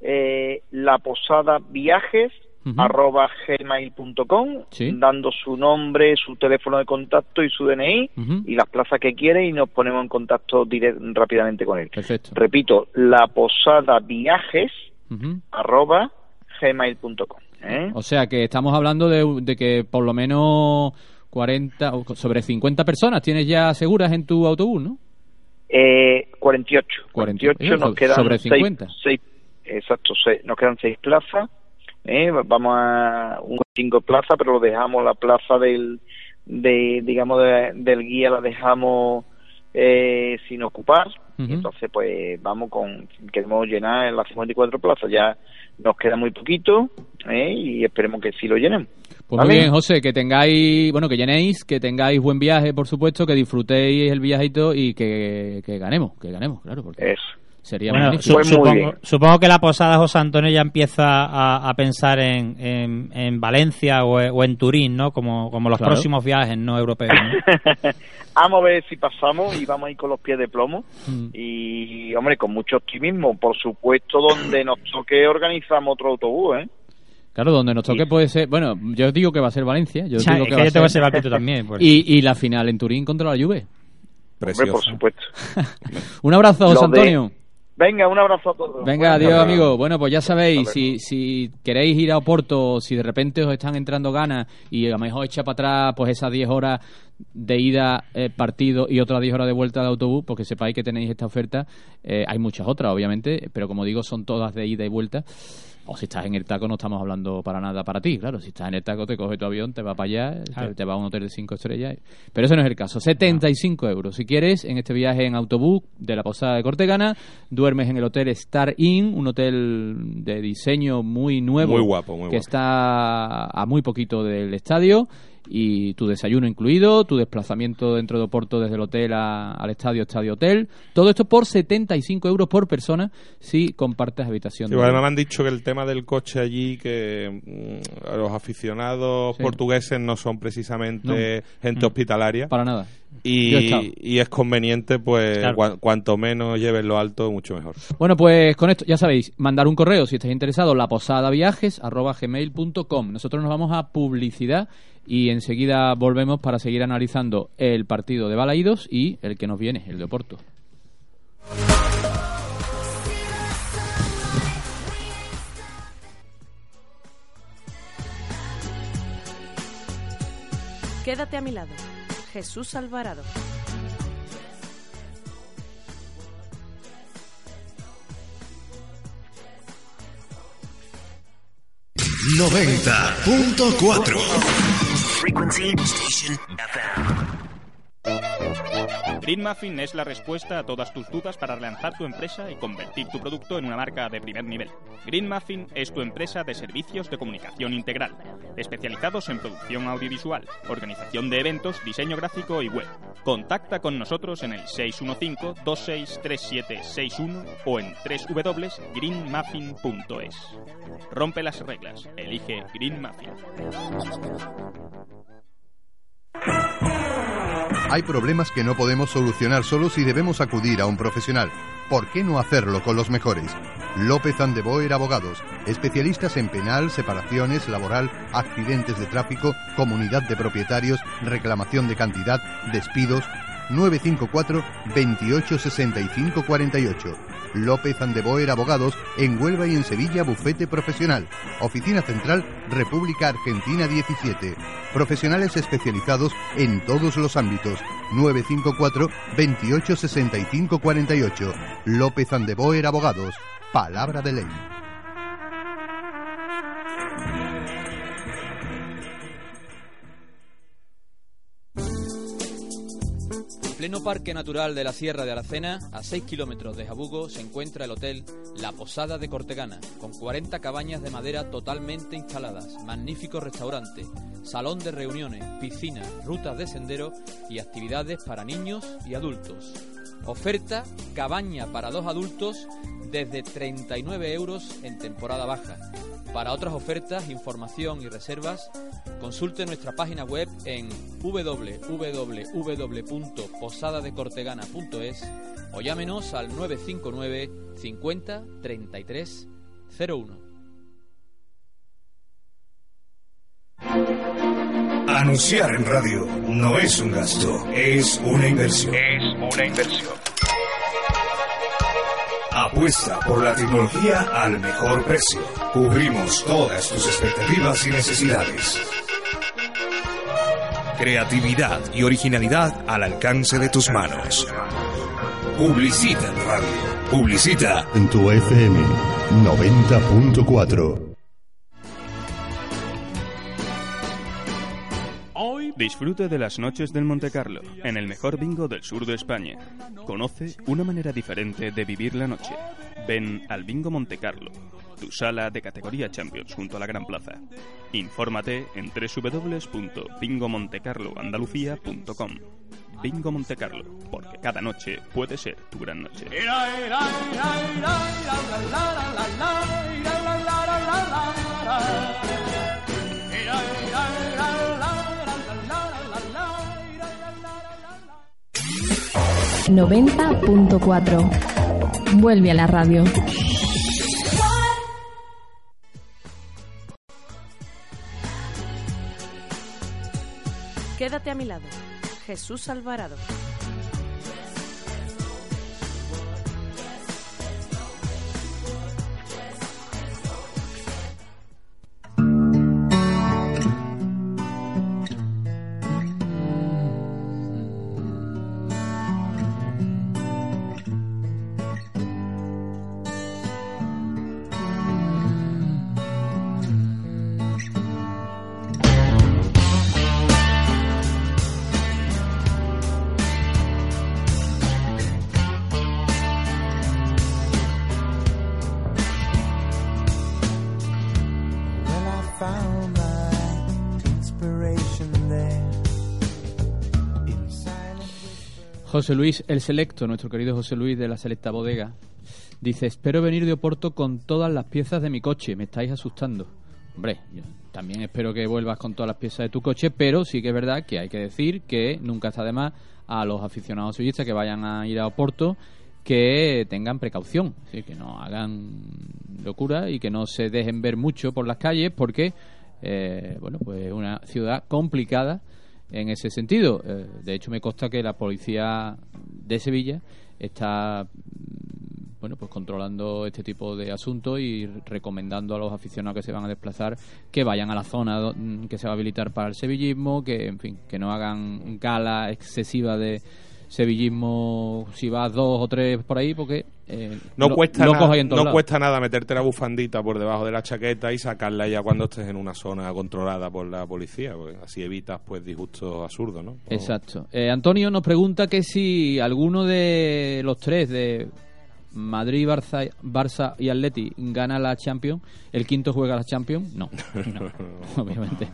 eh, la posada viajes Ujú. arroba gmail.com Sí. dando su nombre, su teléfono de contacto y su DNI y las plazas que quiere y nos ponemos en contacto dire- rápidamente con él. Perfecto. Repito, la posada viajes Ujú. arroba gmail.com. ¿eh? O sea que estamos hablando de, de que por lo menos 40 o sobre 50 personas tienes ya seguras en tu autobús, ¿no? Eh, 48. 48, 48 nos quedan sobre seis- 50. seis- exacto, seis- nos quedan seis plazas. ¿eh? vamos a un cinco plazas, pero lo dejamos la plaza del, de, digamos, de- del guía la dejamos eh, sin ocupar. Entonces, pues vamos con, queremos llenar las 54 plazas, ya nos queda muy poquito ¿eh? y esperemos que sí lo llenemos. Pues ¿Vale? muy bien, José, que tengáis, bueno, que llenéis, que tengáis buen viaje, por supuesto, que disfrutéis el viajito y que, que ganemos, que ganemos, claro, porque Eso. sería Bueno, magnífico. su- Pues muy supongo, bien. supongo que la posada José Antonio ya empieza a, a pensar en, en, en Valencia o, o en Turín, ¿no? Como, como los Claro. próximos viajes no europeos. ¿no? Vamos a ver si pasamos y vamos a ir con los pies de plomo. Mm. Y, hombre, con mucho optimismo. Por supuesto, donde nos toque organizamos otro autobús, ¿eh? Claro, donde nos toque puede ser, bueno, yo digo que va a ser Valencia, yo O sea, digo es que que va yo a tengo ser- ese palpito también. pues. y, y la final en Turín contra la Juve. Hombre, por Precioso. supuesto. Un abrazo, José de- Antonio. Venga, un abrazo a todos. Venga, adiós, amigo. Bueno, pues ya sabéis, si, si queréis ir a Oporto, si de repente os están entrando ganas y a lo mejor echa para atrás pues esas 10 horas de ida eh, partido y otras 10 horas de vuelta de autobús, porque sepáis que tenéis esta oferta. Eh, hay muchas otras, obviamente, pero como digo, son todas de ida y vuelta. O si estás en el taco, no estamos hablando para nada para ti, claro. Si estás en el taco, te coges tu avión, te vas para allá, Claro. te, te vas a un hotel de 5 estrellas. Pero eso no es el caso. 75 euros. Si quieres, en este viaje en autobús de la Posada de Cortegana, duermes en el hotel Star Inn, un hotel de diseño muy nuevo. Muy guapo, muy Que guapo. está a muy poquito del estadio. Y tu desayuno incluido, tu desplazamiento dentro de Oporto desde el hotel a- al estadio, estadio hotel. Todo esto por 75 euros por persona si compartes habitación. Sí, de- además me han dicho que el tema del coche allí, que mm, los aficionados Sí. portugueses no son precisamente gente hospitalaria. Para nada. Y, y es conveniente, pues, Claro. cua- cuanto menos lleves lo alto, mucho mejor. Bueno, pues con esto, ya sabéis, mandar un correo si estáis interesados, laposadaviajes.gmail.com. Nosotros nos vamos a publicidad y enseguida volvemos para seguir analizando el partido de Balaídos y el que nos viene, el de Oporto. Quédate a mi lado. Jesús Alvarado. Noventa punto cuatro. Frequency Station. Green Muffin es la respuesta a todas tus dudas para relanzar tu empresa y convertir tu producto en una marca de primer nivel. Green Muffin es tu empresa de servicios de comunicación integral, especializados en producción audiovisual, organización de eventos, diseño gráfico y web. Contacta con nosotros en el 615-263761 o en www.greenmuffin.es. Rompe las reglas, elige Green Muffin. Hay problemas que no podemos solucionar solos y debemos acudir a un profesional. ¿Por qué no hacerlo con los mejores? López Andeboer Abogados, especialistas en penal, separaciones, laboral, accidentes de tráfico, comunidad de propietarios, reclamación de cantidad, despidos. 954 28 65 48. López Andeboer Abogados en Huelva y en Sevilla Bufete Profesional. Oficina Central República Argentina 17. Profesionales especializados en todos los ámbitos. 954 28 65 48. López Andeboer Abogados. Palabra de ley. Pleno Parque Natural de la Sierra de Aracena, a 6 kilómetros de Jabugo, se encuentra el hotel La Posada de Cortegana, con 40 cabañas de madera totalmente instaladas, magnífico restaurante, salón de reuniones, piscina, rutas de sendero y actividades para niños y adultos. Oferta cabaña para dos adultos desde 39 euros en temporada baja. Para otras ofertas, información y reservas, consulte nuestra página web en www.posadadecortegana.es o llámenos al 959 50 33 01. Anunciar en radio no es un gasto, es una inversión. Inversión. Apuesta por la tecnología al mejor precio. Cubrimos todas tus expectativas y necesidades. Creatividad y originalidad al alcance de tus manos. Publicita en radio. Publicita En tu FM 90.4. Disfrute de las noches del Monte Carlo, en el mejor bingo del sur de España. Conoce una manera diferente de vivir la noche. Ven al Bingo Monte Carlo, tu sala de categoría Champions junto a la Gran Plaza. Infórmate en www.bingomontecarloandalucía.com. Bingo Monte Carlo, porque cada noche puede ser tu gran noche. ...90.4... Vuelve a la radio. Quédate a mi lado. Jesús Alvarado. José Luis El Selecto, nuestro querido José Luis de la Selecta Bodega, dice, espero venir de Oporto con todas las piezas de mi coche, me estáis asustando. Hombre, yo también espero que vuelvas con todas las piezas de tu coche, pero sí que es verdad que hay que decir que nunca está de más a los aficionados sevillistas que vayan a ir a Oporto que tengan precaución, decir, que no hagan locura y que no se dejen ver mucho por las calles porque, eh, bueno, pues es una ciudad complicada en ese sentido. Eh, de hecho, me consta que la policía de Sevilla está mm, bueno, pues controlando este tipo de asuntos y recomendando a los aficionados que se van a desplazar que vayan a la zona mm, que se va a habilitar para el sevillismo, que en fin, que no hagan gala excesiva de sevillismo si vas dos o tres por ahí porque eh, No, lo- cuesta, locos nada, no lados. cuesta nada meterte la bufandita por debajo de la chaqueta y sacarla ya cuando estés en una zona controlada por la policía, porque así evitas pues disgustos absurdos, ¿no? Exacto. Eh, Antonio nos pregunta que si alguno de los tres de Madrid, Barça, Barça y Atleti gana la Champions, el quinto juega la Champions. No, no, obviamente,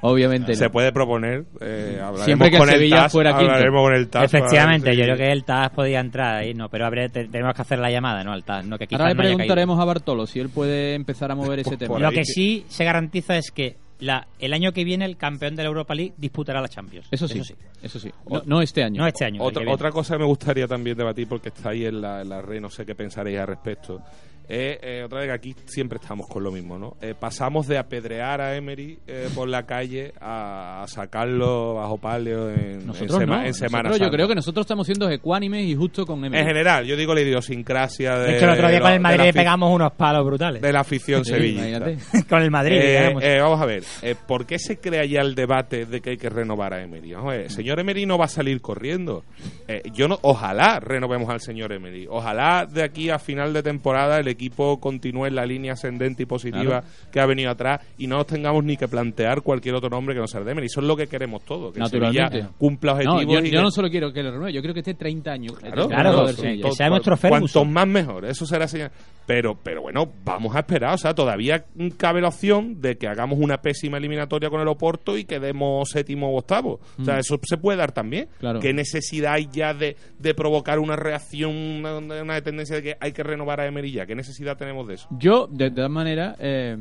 obviamente Se puede proponer, eh, hablaremos Siempre que con el Sevilla TAS, fuera quinto. hablaremos con el TAS Efectivamente, yo creo que el TAS podía entrar ahí, no, pero habré- te- tenemos que hacer la llamada, ¿no? Al TAS, no que Ahora le preguntaremos a Bartolo si él puede empezar a mover ese tema. Lo que sí se garantiza es que la, el año que viene el campeón de la Europa League disputará la Champions. Eso sí, eso sí. No, no este año. No este año. Otra, cosa que me gustaría también debatir, porque está ahí en la, en la red, no sé qué pensaréis al respecto, es eh, otra vez que aquí siempre estamos con lo mismo, ¿no? Eh, pasamos de apedrear a Emery eh, por la calle a, a sacarlo bajo palio en, en, Nosotros sema- no. en Semana Nosotros yo creo que nosotros estamos siendo ecuánimes y justo con Emery. En general, yo digo la idiosincrasia de, De hecho, el otro día con el Madrid le pegamos unos palos brutales. de la afición Sí, sevillista. Con el Madrid, Eh, eh, vamos a ver, eh, ¿por qué se crea ya el debate de que hay que renovar a Emery? Vamos a ver, el señor Emery no va a salir corriendo. Eh, yo no, ojalá renovemos al señor Emery. Ojalá de aquí a final de temporada el equipo continúe en la línea ascendente y positiva Claro. que ha venido atrás y no nos tengamos ni que plantear cualquier otro nombre que no sea el de Emery. Eso es lo que queremos todos, que. Sevilla cumpla No, objetivos. yo, y yo que- no solo quiero que le renueve, yo quiero que esté 30 años. Claro, Claro, claro, del to- Sevilla. to- Cuanto más mejor, eso será señal. Pero, pero bueno, vamos a esperar. O sea, todavía cabe la opción de que hagamos una pésima eliminatoria con el Oporto y quedemos séptimo o octavo. O sea, Mm. eso se puede dar también. Claro. ¿Qué necesidad hay ya de, de provocar una reacción, una, una tendencia de que hay que renovar a Emery ya? ¿Qué necesidad tenemos de eso? Yo, de todas maneras, eh,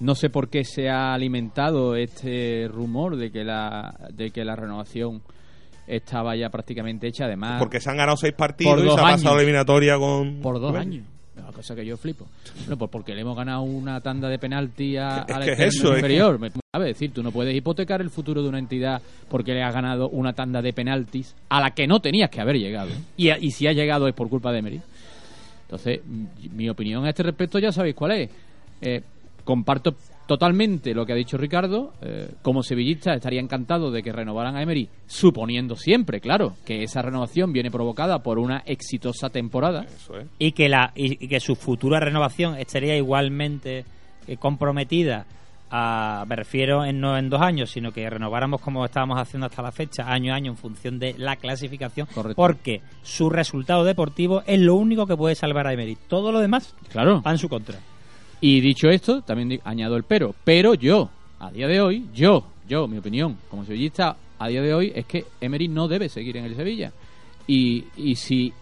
no sé por qué se ha alimentado este rumor de que la, de que la renovación estaba ya prácticamente hecha. Además, Porque se han ganado seis partidos por y se ha pasado la eliminatoria con. Por dos años. Una cosa que yo flipo. Bueno, pues porque le hemos ganado una tanda de penalti a, Es al que es eso, es que- inferior. A ver, decir, tú no puedes hipotecar el futuro de una entidad porque le has ganado una tanda de penaltis a la que no tenías que haber llegado. Y, a- y si ha llegado es por culpa de Emery. Entonces, mi opinión a este respecto ya sabéis cuál es. Eh, comparto totalmente lo que ha dicho Ricardo. Eh, como sevillista estaría encantado de que renovaran a Emery, suponiendo siempre, claro, que esa renovación viene provocada por una exitosa temporada. y que la y, y que su futura renovación estaría igualmente eh, comprometida a, me refiero en, no en dos años, sino que renováramos como estábamos haciendo hasta la fecha, año a año, en función de la clasificación, porque su resultado deportivo es lo único que puede salvar a Emery. Todo lo demás Claro. va en su contra. Y dicho esto, también añado el pero. Pero yo, a día de hoy, yo, yo, mi opinión, como sevillista, a día de hoy, es que Emery no debe seguir en el Sevilla. Y, y si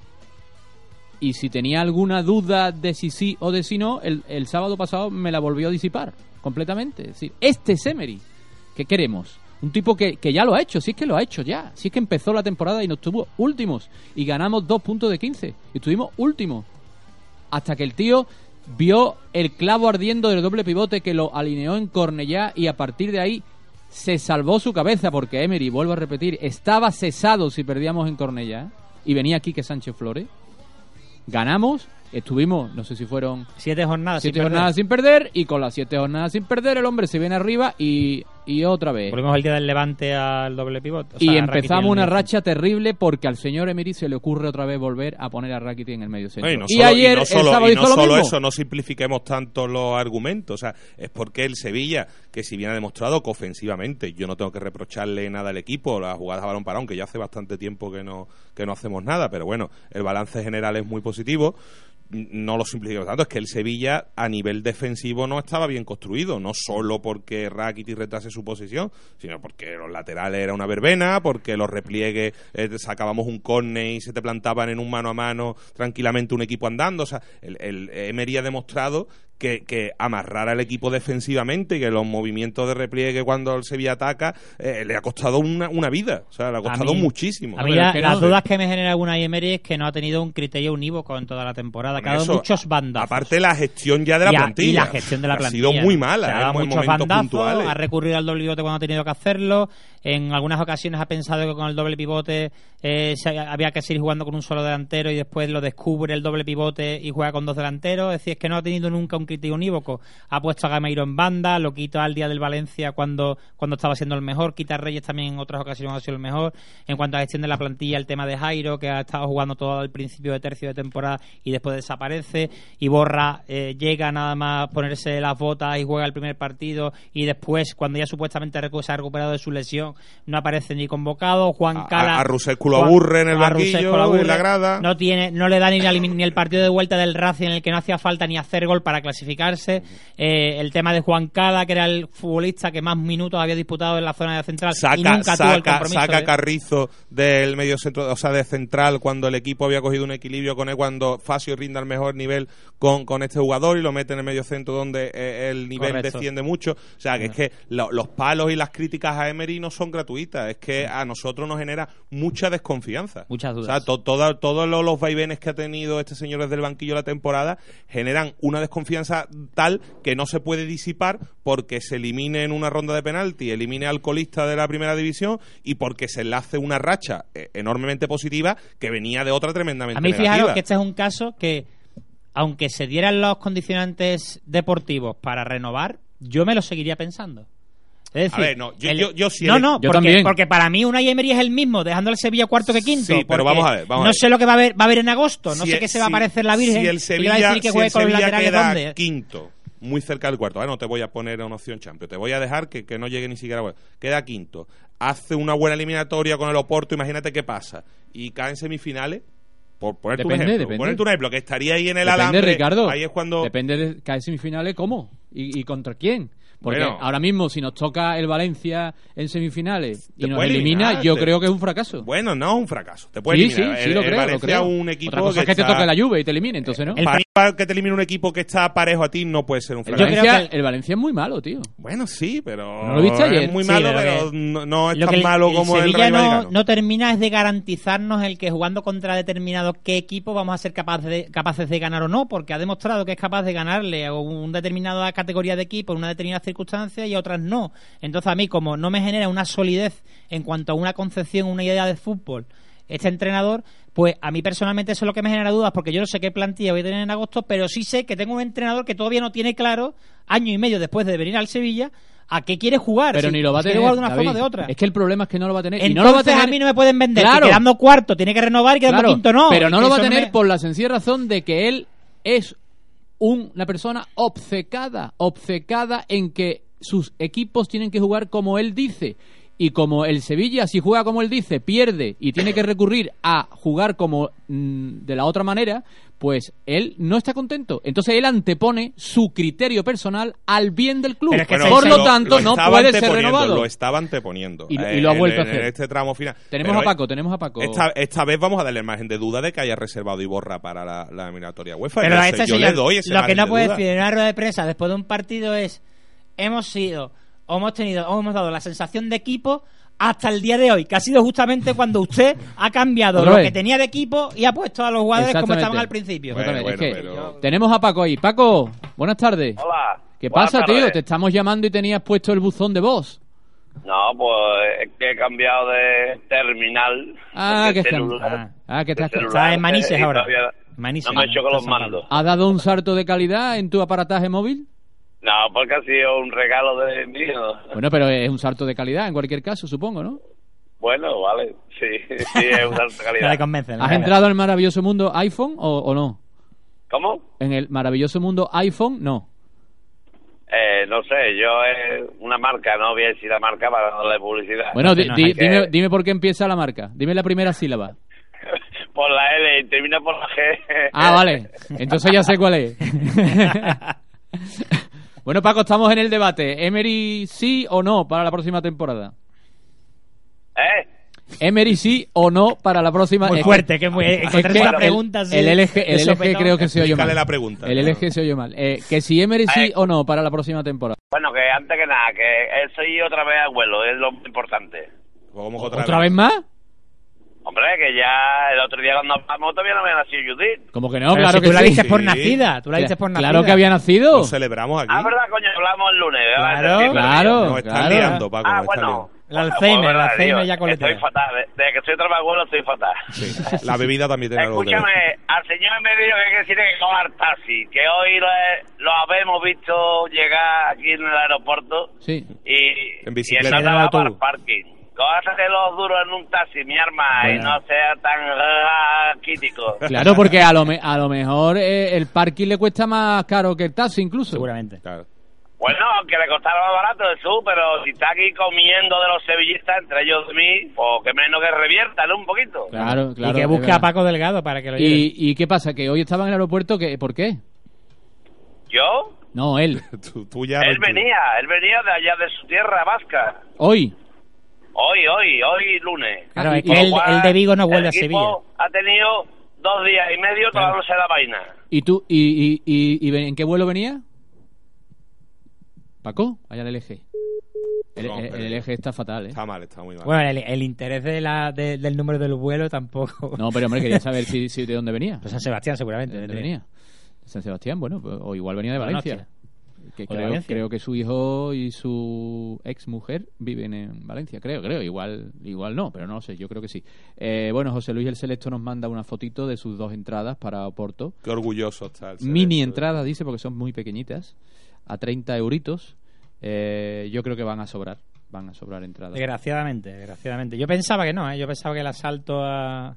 y si tenía alguna duda de si sí o de si no, el, el sábado pasado me la volvió a disipar completamente. Es decir, este es Emery. ¿Qué queremos? Un tipo que, que ya lo ha hecho, si es que lo ha hecho ya. Si es que empezó la temporada y nos tuvo últimos. Y ganamos dos puntos de 15. Y estuvimos últimos hasta que el tío vio el clavo ardiendo del doble pivote que lo alineó en Cornellá y a partir de ahí se salvó su cabeza porque Emery, vuelvo a repetir, estaba cesado si perdíamos en Cornellá y venía Quique Sánchez Flores. Ganamos, estuvimos, no sé si fueron Siete jornadas. siete sin perder. jornadas sin perder y con las siete jornadas sin perder el hombre se viene arriba y, y otra vez. Volvemos el día del levante al doble pivote. o Y sea, empezamos el una racha terrible porque al señor Emery se le ocurre otra vez volver a poner a Rakitic en el medio centro. No, y no y ayer, y no el solo, sábado y no hizo lo solo mismo. eso, no simplifiquemos tanto los argumentos. O sea, es porque el Sevilla, que si bien ha demostrado que ofensivamente yo no tengo que reprocharle nada al equipo, las jugadas a balón parado, aunque ya hace bastante tiempo que no, que no hacemos nada, pero bueno, el balance general es muy positivo. No lo simplifiquemos tanto, es que el Sevilla a nivel defensivo no estaba bien construido, no solo porque Rakitic retrase su posición, sino porque los laterales era una verbena, porque los repliegues eh, sacábamos un córner y se te plantaban en un mano a mano tranquilamente un equipo andando. O sea, el, el Emery ha demostrado que, que amarrar al equipo defensivamente y que los movimientos de repliegue cuando el Sevilla ataca eh, le ha costado una, una vida. O sea, le ha A costado mí- muchísimo. A mí la- las dudas que me genera alguna Emery es que no ha tenido un criterio unívoco en toda la temporada, que ha dado Eso, muchos bandazos. Aparte la gestión ya de la Y a- plantilla. Y la gestión de la Ha plantilla. sido muy mala Se ha en dado muchos bandazos, puntuales. ha recurrido al doble pivote cuando ha tenido que hacerlo. En algunas ocasiones ha pensado que con el doble pivote eh, había que seguir jugando con un solo delantero y después lo descubre el doble pivote y juega con dos delanteros. Es decir, es que no ha tenido nunca un criterio unívoco. Ha puesto a Gameiro en banda, lo quita al día del Valencia cuando, cuando estaba siendo el mejor. Quita a Reyes también en otras ocasiones ha sido el mejor. En cuanto a gestión de la plantilla, el tema de Jairo, que ha estado jugando todo al principio de tercio de temporada y después desaparece. Y Borra eh, llega nada más a ponerse las botas y juega el primer partido. Y después, cuando ya supuestamente se ha recuperado de su lesión, no aparece ni convocado. Juan Cala. a Rusescu lo aburre en el a banquillo, aburre. en la grada. No, tiene, no le da ni, la- ni el partido de vuelta del Racing en el que no hacía falta ni hacer gol para clasificarse. Eh, el tema de Juan Cala, que era el futbolista que más minutos había disputado en la zona de central y saca, nunca tuvo el saca, compromiso. saca Carrizo del medio centro, o sea, de central, cuando el equipo había cogido un equilibrio con él, cuando Facio rinda al mejor nivel con, con este jugador y lo mete en el medio centro donde eh, el nivel Correcto. desciende mucho. O sea, que es que lo- los palos y las críticas a Emery no son gratuitas, es que a nosotros nos genera mucha desconfianza. Muchas dudas. O sea, to- todos los, los vaivenes que ha tenido este señor desde el banquillo la temporada generan una desconfianza tal que no se puede disipar porque se elimine en una ronda de penalti, elimine al colista de la primera división y porque se enlace una racha eh, enormemente positiva que venía de otra tremendamente A mí negativa. fijaros que este es un caso que, aunque se dieran los condicionantes deportivos para renovar, yo me lo seguiría pensando. Es decir, A ver, no, yo- el- yo- yo sí no, no, Yo porque, también. porque para mí una Emery es el mismo, dejando el Sevilla cuarto que quinto. Sí, pero vamos a ver, vamos a no ver. sé lo que va a haber, va a haber en agosto, no Si sé el- qué se va a si- parecer la Virgen. Si el y Sevilla, va a decir que si juegue el con los Sevilla laterales queda ¿dónde? quinto, muy cerca del cuarto, ¿vale? no te voy a poner a una opción champion, te voy a dejar que, que no llegue ni siquiera a queda quinto, hace una buena eliminatoria con el Oporto, imagínate qué pasa, y cae en semifinales, por ponerte un Depende, ejemplo, depende. ponerte un ejemplo, que estaría ahí en el Depende, alambre, Ricardo. ahí es cuando... Depende de caer semifinales, ¿cómo? ¿Y, y contra quién? Porque Bueno. ahora mismo, si nos toca el Valencia en semifinales y nos elimina, eliminar, yo te- creo que es un fracaso. Bueno, no es un fracaso. Te puede sí, eliminar. sí, sí, El- lo el creo, lo Valencia creo. es un equipo Otra cosa es que te toque la Juve y te elimine, entonces no. Para, para que te elimine un equipo que está parejo a ti no puede ser un El fracaso. Valencia, el Valencia es muy malo, tío. Bueno, sí, pero. ¿No lo viste ayer? Es muy Sí, malo, pero pero que- no, no es Lo tan que el- malo el como el Sevilla no, no termina es de garantizarnos el que jugando contra determinado qué equipo vamos a ser capaces de, capaces de ganar o no, porque ha demostrado que es capaz de ganarle a una determinada categoría de equipo en una determinada circunstancia y a otras no. Entonces a mí como no me genera una solidez en cuanto a una concepción, una idea de fútbol, este entrenador, pues a mí personalmente eso es lo que me genera dudas, porque yo no sé qué plantilla voy a tener en agosto, pero sí sé que tengo un entrenador que todavía no tiene claro, año y medio después de venir al Sevilla, a qué quiere jugar. Pero si- ni lo va a tener. jugar de una David. forma o de otra. Es que el problema es que no lo va a tener. y Entonces no lo va a, tener... a mí no me pueden vender Claro. que quedando cuarto tiene que renovar y quedando Claro, quinto no. Pero no lo va a tener me- por la sencilla razón de que él es un- una persona obcecada, obcecada en que sus equipos tienen que jugar como él dice. Y como el Sevilla, si juega como él dice, pierde y tiene que recurrir a jugar como mm, de la otra manera, pues él no está contento. Entonces él antepone su criterio personal al bien del club. Bueno, Por lo tanto, no puede ser renovado. Lo estaba anteponiendo. Y- y eh, lo ha en- vuelto a hacer. En este tramo final. Tenemos Pero a Paco, tenemos a Paco. Esta, esta vez vamos a darle margen de duda de que haya reservado Iborra para la, la eliminatoria UEFA. Pero Yo a sé- este yo señor, le doy ese lo que no de puede decir en una rueda de prensa después de un partido es hemos sido hemos tenido hemos dado la sensación de equipo hasta el día de hoy, que ha sido justamente cuando usted ha cambiado lo que tenía de equipo y ha puesto a los jugadores como estaban al principio. Exactamente, es que Tenemos a Paco ahí. Paco, buenas tardes. Hola. ¿Qué Buenas pasa, tío? tardes. Te estamos llamando y tenías puesto el buzón de voz. No, pues es que he cambiado de terminal. Ah, de que está- celular. Ah, que estás Está en Manises y ahora. Manises, no me he hecho con los mandos. ¿Ha dado un salto de calidad en tu aparataje móvil? No, porque ha sido un regalo de mío. Bueno, pero es un salto de calidad en cualquier caso, supongo, ¿no? Bueno, vale. Sí, sí, es una alta calidad. ¿Has entrado al maravilloso mundo iPhone o, o no? ¿Cómo? En el maravilloso mundo iPhone, no. Eh, no sé, yo es una marca, no voy a decir la marca para darle publicidad. Bueno, di- di- Que dime, dime por qué empieza la marca. Dime la primera sílaba. Por la L y termina por la G. Ah, vale. Entonces ya sé cuál es. bueno, Paco, estamos en el debate. ¿Emery sí o no para la próxima temporada? ¿Eh? ¿Emery sí o no para la próxima Muy es fuerte, que muy- encontrar que esa el- pregunta, El, LG, el LG creo que se oye mal. La pregunta. El LG se oye mal. Eh, que si Emery sí o no para la próxima temporada. Bueno, que antes que nada, que soy otra vez abuelo, es lo importante. ¿Cómo ¿Otra, vez más? Hombre, que ya el otro día cuando hablamos todavía no me había nacido Judith. Como que no, Pero claro si que tú la sí. dices por nacida, tú la dices por Claro nacida. que había nacido. Lo celebramos aquí. Ah, verdad, coño, hablamos el lunes. ¿verdad? Claro, decir, claro, Nos están claro. liando, Paco. Ah, bueno. Alzheimer, pues, el verdad, Alzheimer ya coletea. Estoy fatal. de- Desde que soy abuelo estoy fatal. Sí. La bebida también tiene algo que ver. Escúchame, al señor me dijo que hay que decirle que coja taxi, que hoy lo, lo habemos visto llegar aquí en el aeropuerto Sí. y, En y bicicleta. el En el autobús. parking. Cójate los duros en un taxi, mi arma, y no sea tan ah, crítico. Claro, porque a lo, me- a lo mejor eh, el parking le cuesta más caro que el taxi incluso. Seguramente. Claro. Bueno, aunque le costara más barato eso, pero si está aquí comiendo de los sevillistas, entre ellos de mí, pues que menos que revierta, ¿no? Un poquito. Claro, claro. y que busque a. Paco Delgado para que lo lleve. ¿Y, ¿Y qué pasa? ¿Que hoy estaba en el aeropuerto? que ¿Por qué? ¿Yo? No, él. Tú, tú ya Él no- venía, él venía de allá de su tierra vasca. Hoy. Hoy, hoy, hoy lunes. Claro, es que el, cual, el de Vigo no vuelve a el Sevilla. equipo ha tenido dos días y medio tomándose la vaina. ¿Y tú? ¿Y, y, y, y en qué vuelo venía? ¿Paco? Allá el LG. El, No, el- el LG está fatal, ¿eh? Está mal, está muy mal. Bueno, el, el interés de la, de- del número del vuelo tampoco. No, pero hombre, quería saber si, si de dónde venía. Pues San Sebastián seguramente. ¿De dónde venía? De San Sebastián, bueno, pues- o igual venía de De Valencia. Que ¿O de creo, que su hijo y su ex mujer viven en Valencia, creo, creo. Igual, igual no, pero no lo sé, yo creo que sí. Eh, bueno, José Luis el Selecto nos manda una fotito de sus dos entradas para Oporto. Qué orgulloso está el Mini entradas, dice, porque son muy pequeñitas, a 30 euritos. Eh, yo creo que van a sobrar, van a sobrar entradas. Desgraciadamente, desgraciadamente. Yo pensaba que no, ¿eh? yo pensaba que el asalto a,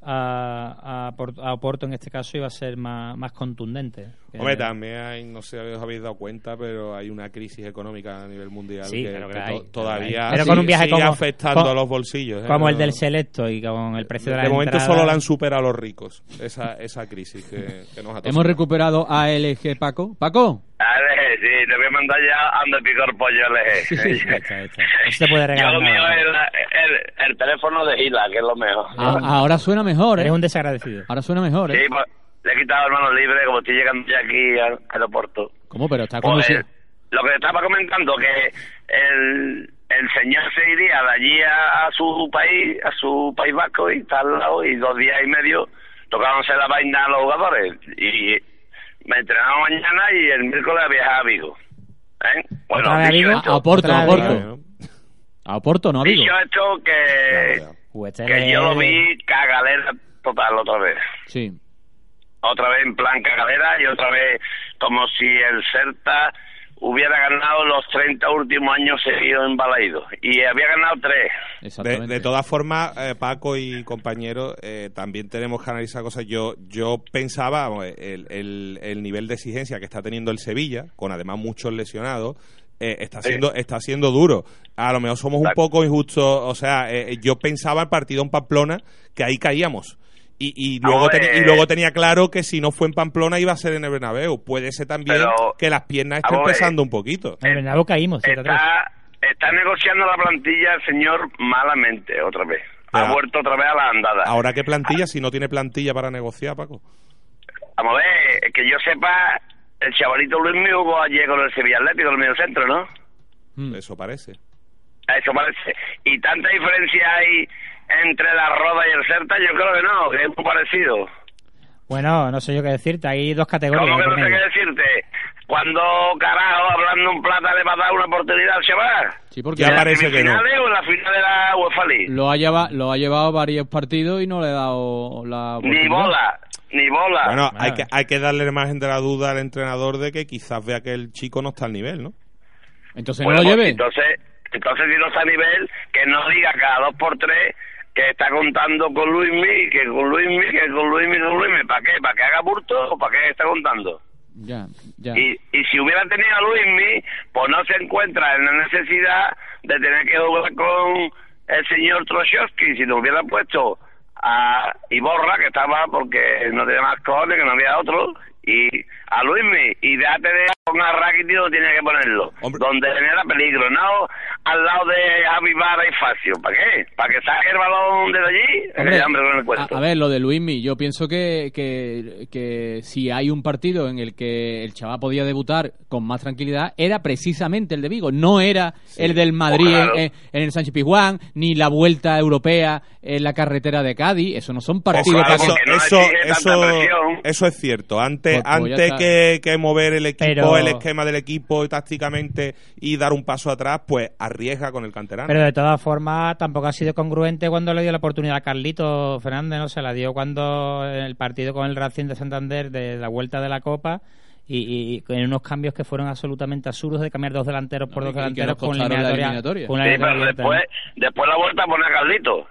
a, a, Por- a Oporto en este caso iba a ser más, más contundente. Hombre, también hay, no sé si os habéis dado cuenta, pero hay una crisis económica a nivel mundial Sí, que, pero hay, todavía Pero sigue, con un viaje sigue como- afectando a los bolsillos. ¿eh? Como el del Selecto y con el precio de la de momento entrada- solo la han superado los ricos, esa, esa crisis que, que nos ha Hemos recuperado a LG Paco. Paco, LG, sí, te voy a mandar ya ando picor pollo LG. No se te puede Yo regalar lo mío es la- el, el teléfono de Gila, que es lo mejor. a- ahora suena mejor, ¿eh? Eres un desagradecido. Ahora suena mejor, ¿eh? Sí, pues, le he quitado manos libres como estoy llegando ya aquí al aeropuerto. ¿Cómo? Pero está Pues, conduciendo. lo que estaba comentando, que el, el señor se iría de allí a, a su país, a su país vasco y está al lado, y dos días y medio tocándose la vaina a los jugadores. Y me entrenamos mañana y el miércoles viajar a Vigo. ¿Eh? Bueno, ¿Otra vez a Vigo? esto- A Oporto, a. Oporto. A Oporto, no a Vigo. Dicho esto, que, Pues que yo lo vi cagalera total otra vez. Sí. otra vez en plan cagadera y otra vez como si el Celta hubiera ganado los 30 últimos años seguidos en Balaído y había ganado tres. De, de todas formas, eh, Paco y compañeros, eh, también tenemos que analizar cosas. Yo yo pensaba el, el, el nivel de exigencia que está teniendo el Sevilla, con además muchos lesionados, eh, está siendo está siendo duro. A lo mejor somos un poco injustos, o sea, eh, yo pensaba el partido en Pamplona que ahí caíamos. Y, y luego y luego tenía claro que si no fue en Pamplona iba a ser en el Bernabéu. Puede ser también Pero, que las piernas estén eh, pesando un poquito. En el Bernabéu caímos, 7-3. Está, está negociando la plantilla el señor malamente otra vez. Ha vuelto otra vez a la andada. Ahora qué plantilla si no tiene plantilla para negociar, Paco. Vamos a ver, que yo sepa, el chavalito Luis me jugó ayer con el Sevilla Atlético en el medio centro, ¿no? Mm. Eso parece. Eso parece. Y tanta diferencia hay entre la Roda y el Celta, yo creo que no, que es muy parecido. Bueno, no sé yo qué decirte. Hay dos categorías. ¿Cómo que no sé qué decirte? Cuando carajo, hablando un plata, le va a dar una oportunidad al chaval? Sí, porque Ya ¿En las parece que no. o en la final de la UEFA League? lo ha, lleva, lo ha llevado varios partidos y no le ha dado la Ni oportunidad. bola, ni bola. Bueno, hay que, hay que darle margen de la duda al entrenador de que quizás vea que el chico no está al nivel, ¿no? Entonces Bueno, no lo pues, lleve. Entonces, entonces si no está a nivel, que no diga cada dos por tres que está contando con Luismi, que con Luismi, que con Luismi, con Luismi. ¿Para qué? ¿Para que haga burto o para qué está contando? Ya, ya. Y, y si hubiera tenido a Luismi, pues no se encuentra en la necesidad de tener que jugar con el señor Troshowski. Si lo hubiera puesto a Iborra, que estaba porque no tenía más cojones, que no había otro, y a Luismi, y déjate de con a Rakitic donde tenía que ponerlo, donde genera peligro, no al lado de Javi Vara y Facio. ¿Para qué? ¿Para que saque el balón desde allí? Hombre, Eh, hambre con el a, cuento. a ver, lo de Luismi, yo pienso que, que, que si hay un partido en el que el chaval podía debutar con más tranquilidad, era precisamente el de Vigo, no era el del Madrid claro. en, en el Sánchez Pizjuán, ni la vuelta europea en la carretera de Cádiz, eso no son partidos Eso, para eso, eso, es cierto. Antes, Pues- pues antes está. que, que mover el equipo, Pero- el esquema del equipo y tácticamente y dar un paso atrás, pues arriesga con el canterano. Pero de todas formas, tampoco ha sido congruente cuando le dio la oportunidad a Carlito Fernández, ¿no? Se la dio cuando en el partido con el Racing de Santander de la vuelta de la Copa y, y- y con unos cambios que fueron absolutamente absurdos de cambiar dos delanteros por No, dos delanteros con costaron la eliminatoria. eliminatoria. con Sí, eliminatoria pero después, después la vuelta a poner a Carlito.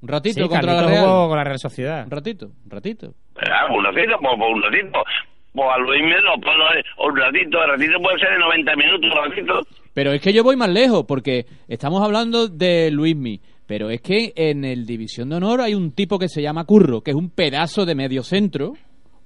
un ratito. Sí, contra Carlito la Real. jugó con la Real Sociedad. Un ratito, un ratito. Ah, un ratito, pues, pues un ratito. Pues a Luis pues lo- un ratito, el ratito puede ser de 90 minutos, un ratito. Pero es que yo voy más lejos, porque estamos hablando de Luismi. Pero es que en el División de Honor hay un tipo que se llama Curro, que es un pedazo de medio centro.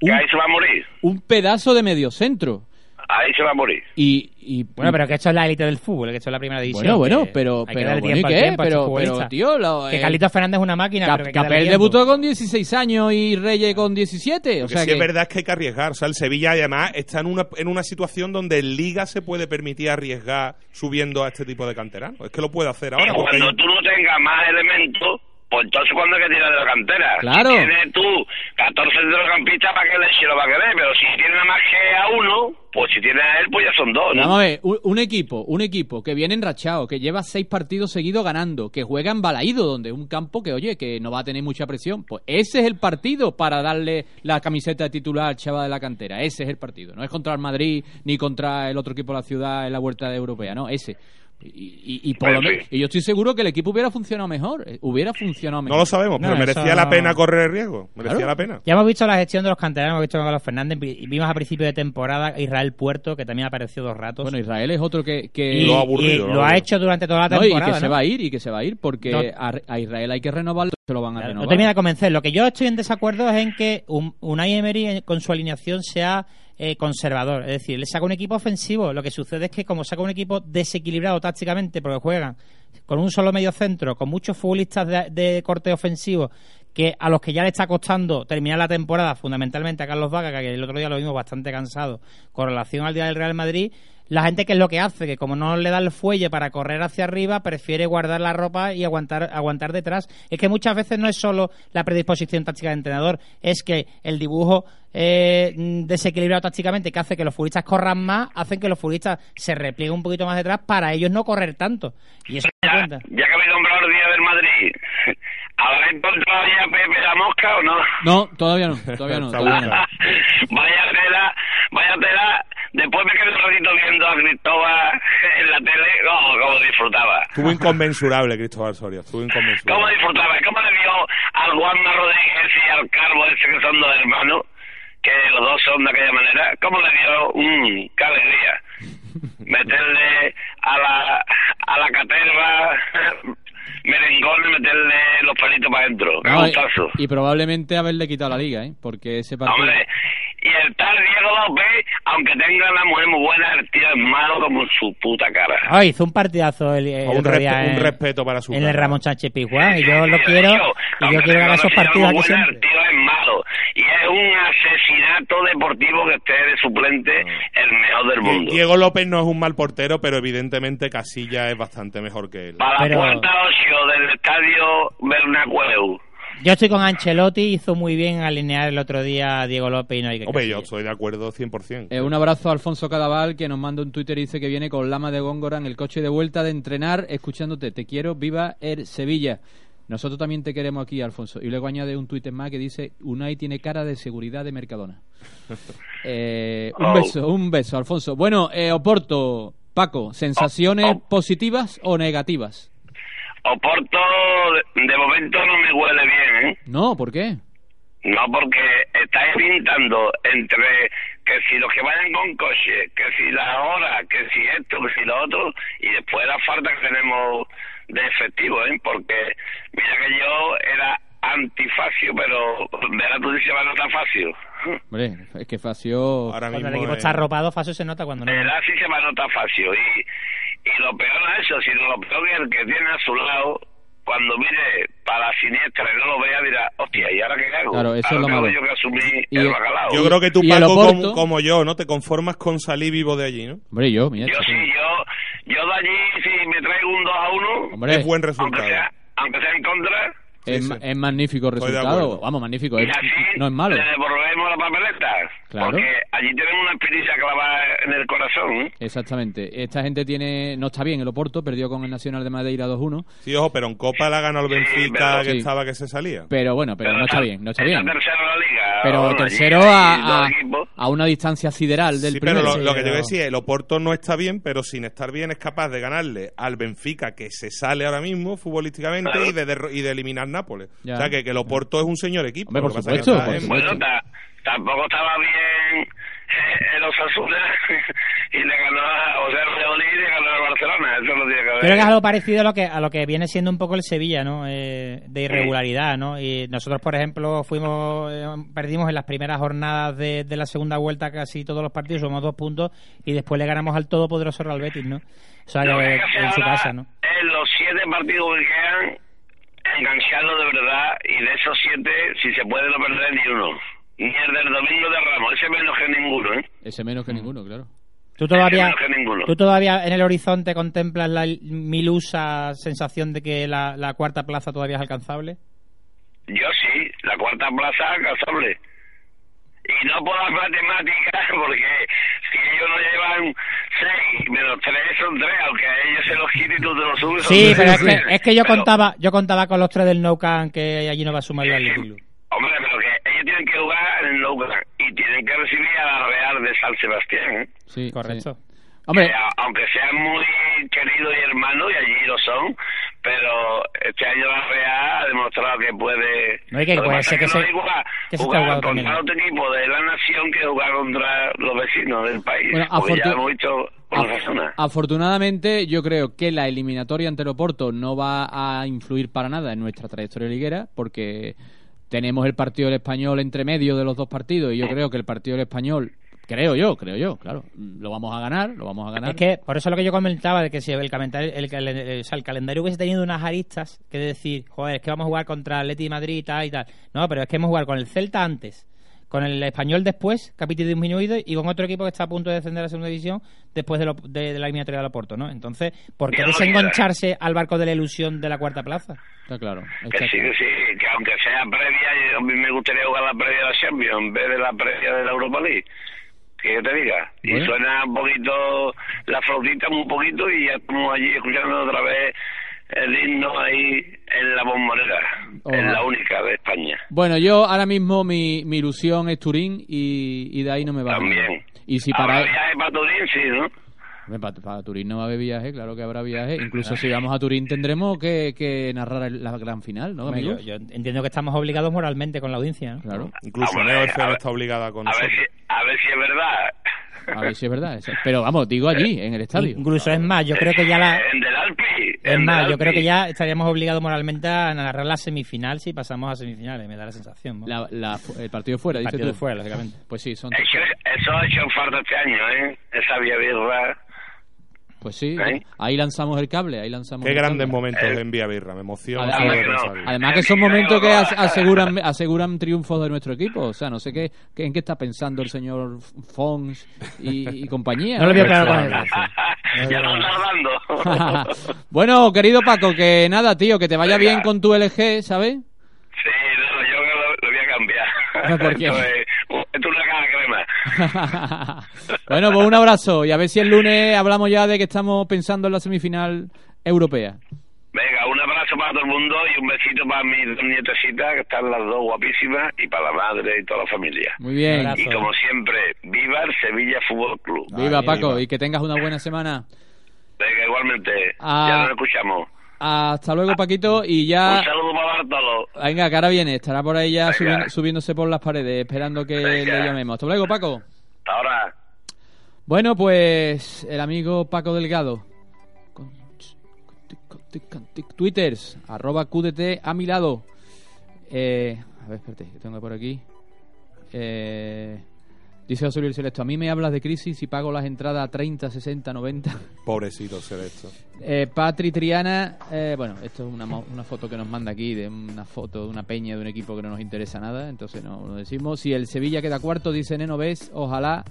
Que ahí se va a morir. un pedazo de medio centro. Ahí se va a morir. Y, y Bueno, pero que esto es la élite del fútbol, que esto es la primera división. Bueno, bueno, que pero, hay que pero, bueno, ¿y qué? Pero, pero, tío, lo- Que eh, Carlitos Fernández es una máquina, Cap- pero que que Capel debutó con 16 años y Reyes con 17. O Porque sea sí que, es verdad es que hay que arriesgar. O sea, el Sevilla además está en una, en una situación donde en Liga se puede permitir arriesgar subiendo a este tipo de canteranos. Es que lo puede hacer ahora. Cuando hay- tú no tengas más elementos, pues entonces cuando hay que tirar de la cantera. Claro. Si tienes tú 14 centrocampistas, ¿para qué leche lo va a querer? Pero si tienes nada más que a uno, pues si tienes a él, pues ya son dos, ¿no? Vamos a ver, un, un equipo, un equipo que viene enrachado, que lleva seis partidos seguidos ganando, que juega en Balaído, donde es un campo que, oye, que no va a tener mucha presión. Pues ese es el partido para darle la camiseta de titular al chaval de la cantera. Ese es el partido. No es contra el Madrid ni contra el otro equipo de la ciudad en la vuelta de europea, no, ese. Y, y- y por lo menos- y yo estoy seguro que el equipo hubiera funcionado mejor. eh, Hubiera funcionado mejor. No lo sabemos, No, pero merecía eso la pena correr el riesgo. Merecía Claro. la pena. Ya hemos visto la gestión de los canteranos, hemos visto con Carlos Fernández, vimos a principio de temporada a Israel Puerto, que también apareció dos ratos. Bueno, Israel es otro que... que- y, Lo ha aburrido, y lo lo ha hecho durante toda la No, y temporada. que se va a ir, y que se va a ir, porque No. a, a Israel hay que renovarlo, se lo van a Claro, renovar. no termina de convencer. Lo que yo estoy en desacuerdo es en que un, Unai Emery eh, con su alineación sea eh, conservador. Es decir, le saca un equipo ofensivo. Lo que sucede es que como saca un equipo desequilibrado tácticamente porque juegan con un solo medio centro, con muchos futbolistas de, corte ofensivo, que a los que ya le está costando terminar la temporada, fundamentalmente a Carlos Vaca, que el otro día lo vimos bastante cansado con relación al día del Real Madrid, la gente que es lo que hace, que como no le da el fuelle para correr hacia arriba, prefiere guardar la ropa y aguantar, aguantar detrás. Es que muchas veces no es solo la predisposición táctica del entrenador, es que el dibujo eh, desequilibrado tácticamente que hace que los futbolistas corran más, hacen que los futbolistas se replieguen un poquito más detrás para ellos no correr tanto. Y eso da cuenta. Ya que habéis nombrado el día del Madrid, ¿habrá encontrado ya a Pepe la mosca o no? No, todavía no, todavía no. Todavía no. vaya tela, vaya tela. Después me quedé un ratito viendo a Cristóbal en la tele, oh, cómo disfrutaba. Estuvo inconmensurable Cristóbal Soria. Estuvo ¿Cómo inconmensurable. disfrutaba? ¿Cómo le vio al Juanma Rodríguez y al Carbo ese que son dos hermanos? que los dos son de aquella manera, ¿cómo le dio? ¡Mmm, qué alegría! Meterle a la, a la caterva merengones, meterle los palitos para adentro. ¡Qué No, y, y probablemente haberle quitado la liga, ¿eh? Porque ese partido... Hombre, y el tal Diego López, aunque tenga una mujer muy buena, el tío es malo como su puta cara. Ah, hizo un partidazo el, el Un, respe- día un en- respeto para su en el cara. Ramón Sánchez Pizjuán y yo lo quiero tío, y yo quiero ganar esos una partidos muy aquí buena, siempre. El tío es malo. Y es un asesinato deportivo que esté de suplente el mejor del mundo. Diego López no es un mal portero, pero evidentemente Casilla es bastante mejor que él. Para Pero- la puerta 8 del estadio Bernabéu. Yo estoy con Ancelotti, hizo muy bien alinear el otro día a Diego López y no hay que Hombre, yo estoy de acuerdo 100%. Eh, un abrazo a Alfonso Cadaval que nos manda un Twitter y dice que viene con Lama de Góngora en el coche de vuelta de entrenar escuchándote. Te quiero, viva el Sevilla. Nosotros también te queremos aquí, Alfonso. Y luego añade un Twitter más que dice Unai tiene cara de seguridad de Mercadona. Eh, un Oh. beso, un beso, Alfonso. Bueno, eh, Oporto, Paco, ¿sensaciones positivas o negativas? Oporto, de, de momento no me huele bien, ¿eh? No, ¿por qué? No, porque estáis pintando entre que si los que vayan con coche, que si la hora, que si esto, que si lo otro, y después la falta que tenemos de efectivo, ¿eh? Porque mira que yo era antifacio, pero verás tú dices va no tan fácil. Hombre, es que Facio... Ahora Cuando el mismo equipo es- está arropado, Faso se nota cuando no. El así se va nota fácil. Y, y lo peor no es eso, sino lo peor es el que tiene a su lado, cuando mire para la siniestra y no lo vea, dirá, hostia, ¿y ahora qué hago? Claro, eso es lo malo. yo que asumir Y- el bacalao. Yo creo que tú, ¿Y el Paco, como, como yo, ¿no? Te conformas con salir vivo de allí, ¿no? Hombre, yo, mira. Yo chico. sí, yo, yo de allí, si me traigo un 2 a 1, Hombre, Es buen aunque resultado. sea, aunque sea en contra, es, es magnífico de resultado. Vamos, magnífico. y es- así no es malo. le devolvemos la papeleta. Claro. Porque allí tenemos una experiencia clavada en el corazón. ¿eh? Exactamente. Esta gente tiene no está bien el Oporto, perdió con el Nacional de Madeira 2-1, Sí, ojo, pero en Copa la ganó el Benfica, que sí. estaba que se salía. pero bueno, pero no está bien, no está bien. tercero en la liga. Pero Bueno, tercero a, a, una distancia sideral del Sí, pero primero. lo, lo que te pero- voy a decir es, el Oporto no está bien, pero sin estar bien es capaz de ganarle al Benfica, que se sale ahora mismo futbolísticamente, Claro. y de, derro- y de eliminar Nápoles. Ya. O sea, que, que el Oporto es un señor equipo. Hombre, Lo por pasa que supuesto, está por en- supuesto. Bueno, ta- tampoco estaba bien eh, el Osasuna y le ganó, a- o sea, el y le ganó al Barcelona. Eso no tiene que ver. Creo que es algo parecido a lo que a lo que viene siendo un poco el Sevilla, ¿no? Eh, de irregularidad, ¿no? Y nosotros, por ejemplo, fuimos eh, perdimos en las primeras jornadas de, de la segunda vuelta casi todos los partidos, somos dos puntos y después le ganamos al todopoderoso Real Betis, ¿no? O sea, que que en su casa, ¿no? es los siete partidos que quedan, engancharlo de verdad y de esos siete, si se puede, no perder ni uno. Ni el del domingo de Ramos, ese menos que ninguno, ¿eh? Ese menos que ninguno, claro. Tú todavía, menos que ninguno. tú todavía en el horizonte contemplas la milusa sensación de que la, la cuarta plaza todavía es alcanzable. Yo sí, la cuarta plaza alcanzable. Y no por las matemáticas, porque si ellos no llevan seis menos tres son tres, aunque a ellos se los quite y tú te los subes. Sí, tres. pero es que, es que yo Pero, contaba yo contaba con los tres del No Camp que allí no va a sumar la Club. Hombre, pero que ellos tienen que jugar en el Nou Camp y tienen que recibir a la Real de San Sebastián, ¿eh? Sí, Correcto. sí. Hombre, Que aunque sean muy queridos y hermanos, y allí lo son, pero este año la Real ha demostrado que puede... No, y que puede ser es que no se- igual que se está jugar contra otro equipo de la nación que jugar contra los vecinos del país. Bueno, porque ya hemos visto afortunadamente yo creo que la eliminatoria ante el Oporto no va a influir para nada en nuestra trayectoria liguera porque tenemos el partido del español entre medio de los dos partidos y yo creo que el partido del español creo yo creo yo claro lo vamos a ganar lo vamos a ganar Es que, por eso lo que yo comentaba, de que si el, calendario, el, el- o sea, el calendario hubiese tenido unas aristas, que decir, joder, es que vamos a jugar contra Atleti de Madrid y tal y tal. No, pero es que hemos jugado con el Celta antes, con el Español después, capítulo disminuido, y con otro equipo que está a punto de descender a la segunda división después de, lo- de- de la eliminatoria del Oporto, ¿no? Entonces, ¿por qué Mira, no desengancharse al barco de la ilusión de la cuarta plaza? está claro Que sí, que sí, que aunque sea previa, yo- a mí me gustaría jugar la previa de la Champions en vez de la previa de la Europa League. Que yo te diga. Y suena un poquito la flautita, un poquito, y ya estamos allí escuchando otra vez el himno ahí en la bombonera. Hola. Es la única de España. bueno yo ahora mismo mi, mi ilusión es Turín y, y de ahí no me va También. y si para Ahora viaje para Turín, sí, ¿no? Para, Turín no va a haber viaje, claro que habrá viaje. Incluso si vamos a Turín tendremos que, que narrar la gran final, ¿no, Hombre, amigos? yo, yo entiendo que estamos obligados moralmente con la audiencia. ¿no? Claro. Incluso Neo ver- está obligada con A ver, nosotros. si, a ver si es verdad. A ver si es verdad. Pero vamos, digo allí, en el estadio. Incluso es más, yo creo que ya la... En Del Alpi. Es más, yo creo que ya estaríamos obligados moralmente a narrar la semifinal si pasamos a semifinales, me da la sensación. ¿no? La- la- el partido fuera, El dices partido tú. fuera, lógicamente. Pues sí, son... Eso, eso ha hecho falta este año, ¿eh? Esa vía birra. Pues sí, ¿Eh? ahí lanzamos el cable, ahí lanzamos Qué el grandes cable. momentos Eh. en Vía Birra, me emociona Además, de que no. pensarlo. Además que son momentos que as- aseguran aseguran triunfos de nuestro equipo. O sea, no sé qué, qué- en qué está pensando el señor Fons y, y compañía. No lo veo claro con él. ya lo están dando. bueno, querido Paco, que nada, tío, que te vaya bien con tu LG, ¿sabes? Sí, no, yo lo, lo voy a cambiar. ¿Por qué? Esto es, esto es una caja crema. bueno, pues un abrazo y a ver si el lunes hablamos ya de que estamos pensando en la semifinal europea. Venga, un abrazo para todo el mundo y un besito para mis dos nietecitas, que están las dos guapísimas, y para la madre y toda la familia. Muy bien. Abrazo. Y como siempre, viva el Sevilla Fútbol Club. Viva Paco viva. y que tengas una buena semana. Venga, igualmente. Ah. Ya nos escuchamos. Hasta luego, Paquito, y ya... Un saludo para Bartolo. Venga, que ahora viene, estará por ahí ya subi- subiéndose por las paredes, esperando que Venga. le llamemos. Hasta luego, Paco. Hasta ahora. Bueno, pues el amigo Paco Delgado. Twitters, arroba QDT a mi lado. Eh, a ver, espérate, que tengo por aquí. Eh, dice José Luis Selecto, a mí me hablas de crisis y pago las entradas a 30, 60, 90. Pobrecito Selecto. Eh, Patri Triana, eh, bueno, esto es una, una foto que nos manda aquí de una foto de una peña de un equipo que no nos interesa nada, entonces no lo decimos. Si el Sevilla queda cuarto, dice Neno Ves, ojalá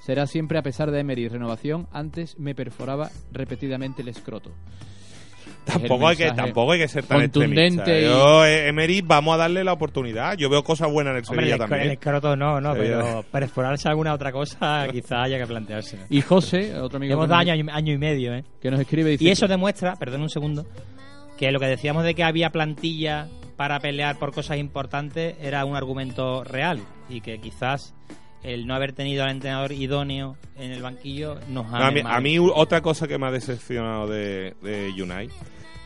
será siempre a pesar de Emery. Renovación, antes me perforaba repetidamente el escroto. Tampoco hay, que, tampoco hay que ser tan contundente y- Yo, eh, Emery, vamos a darle la oportunidad. Yo veo cosas buenas en el Hombre, Sevilla el, también. el escroto no, no, pero perforarse alguna otra cosa quizá haya que plantearse. Y José, otro amigo Hemos dado año, año y medio, ¿eh? que nos escribe, dice... Y eso demuestra, perdón un segundo, que lo que decíamos de que había plantilla para pelear por cosas importantes era un argumento real y que quizás el no haber tenido al entrenador idóneo en el banquillo nos ha No, a, mí, a mí otra cosa que me ha decepcionado de, de Unai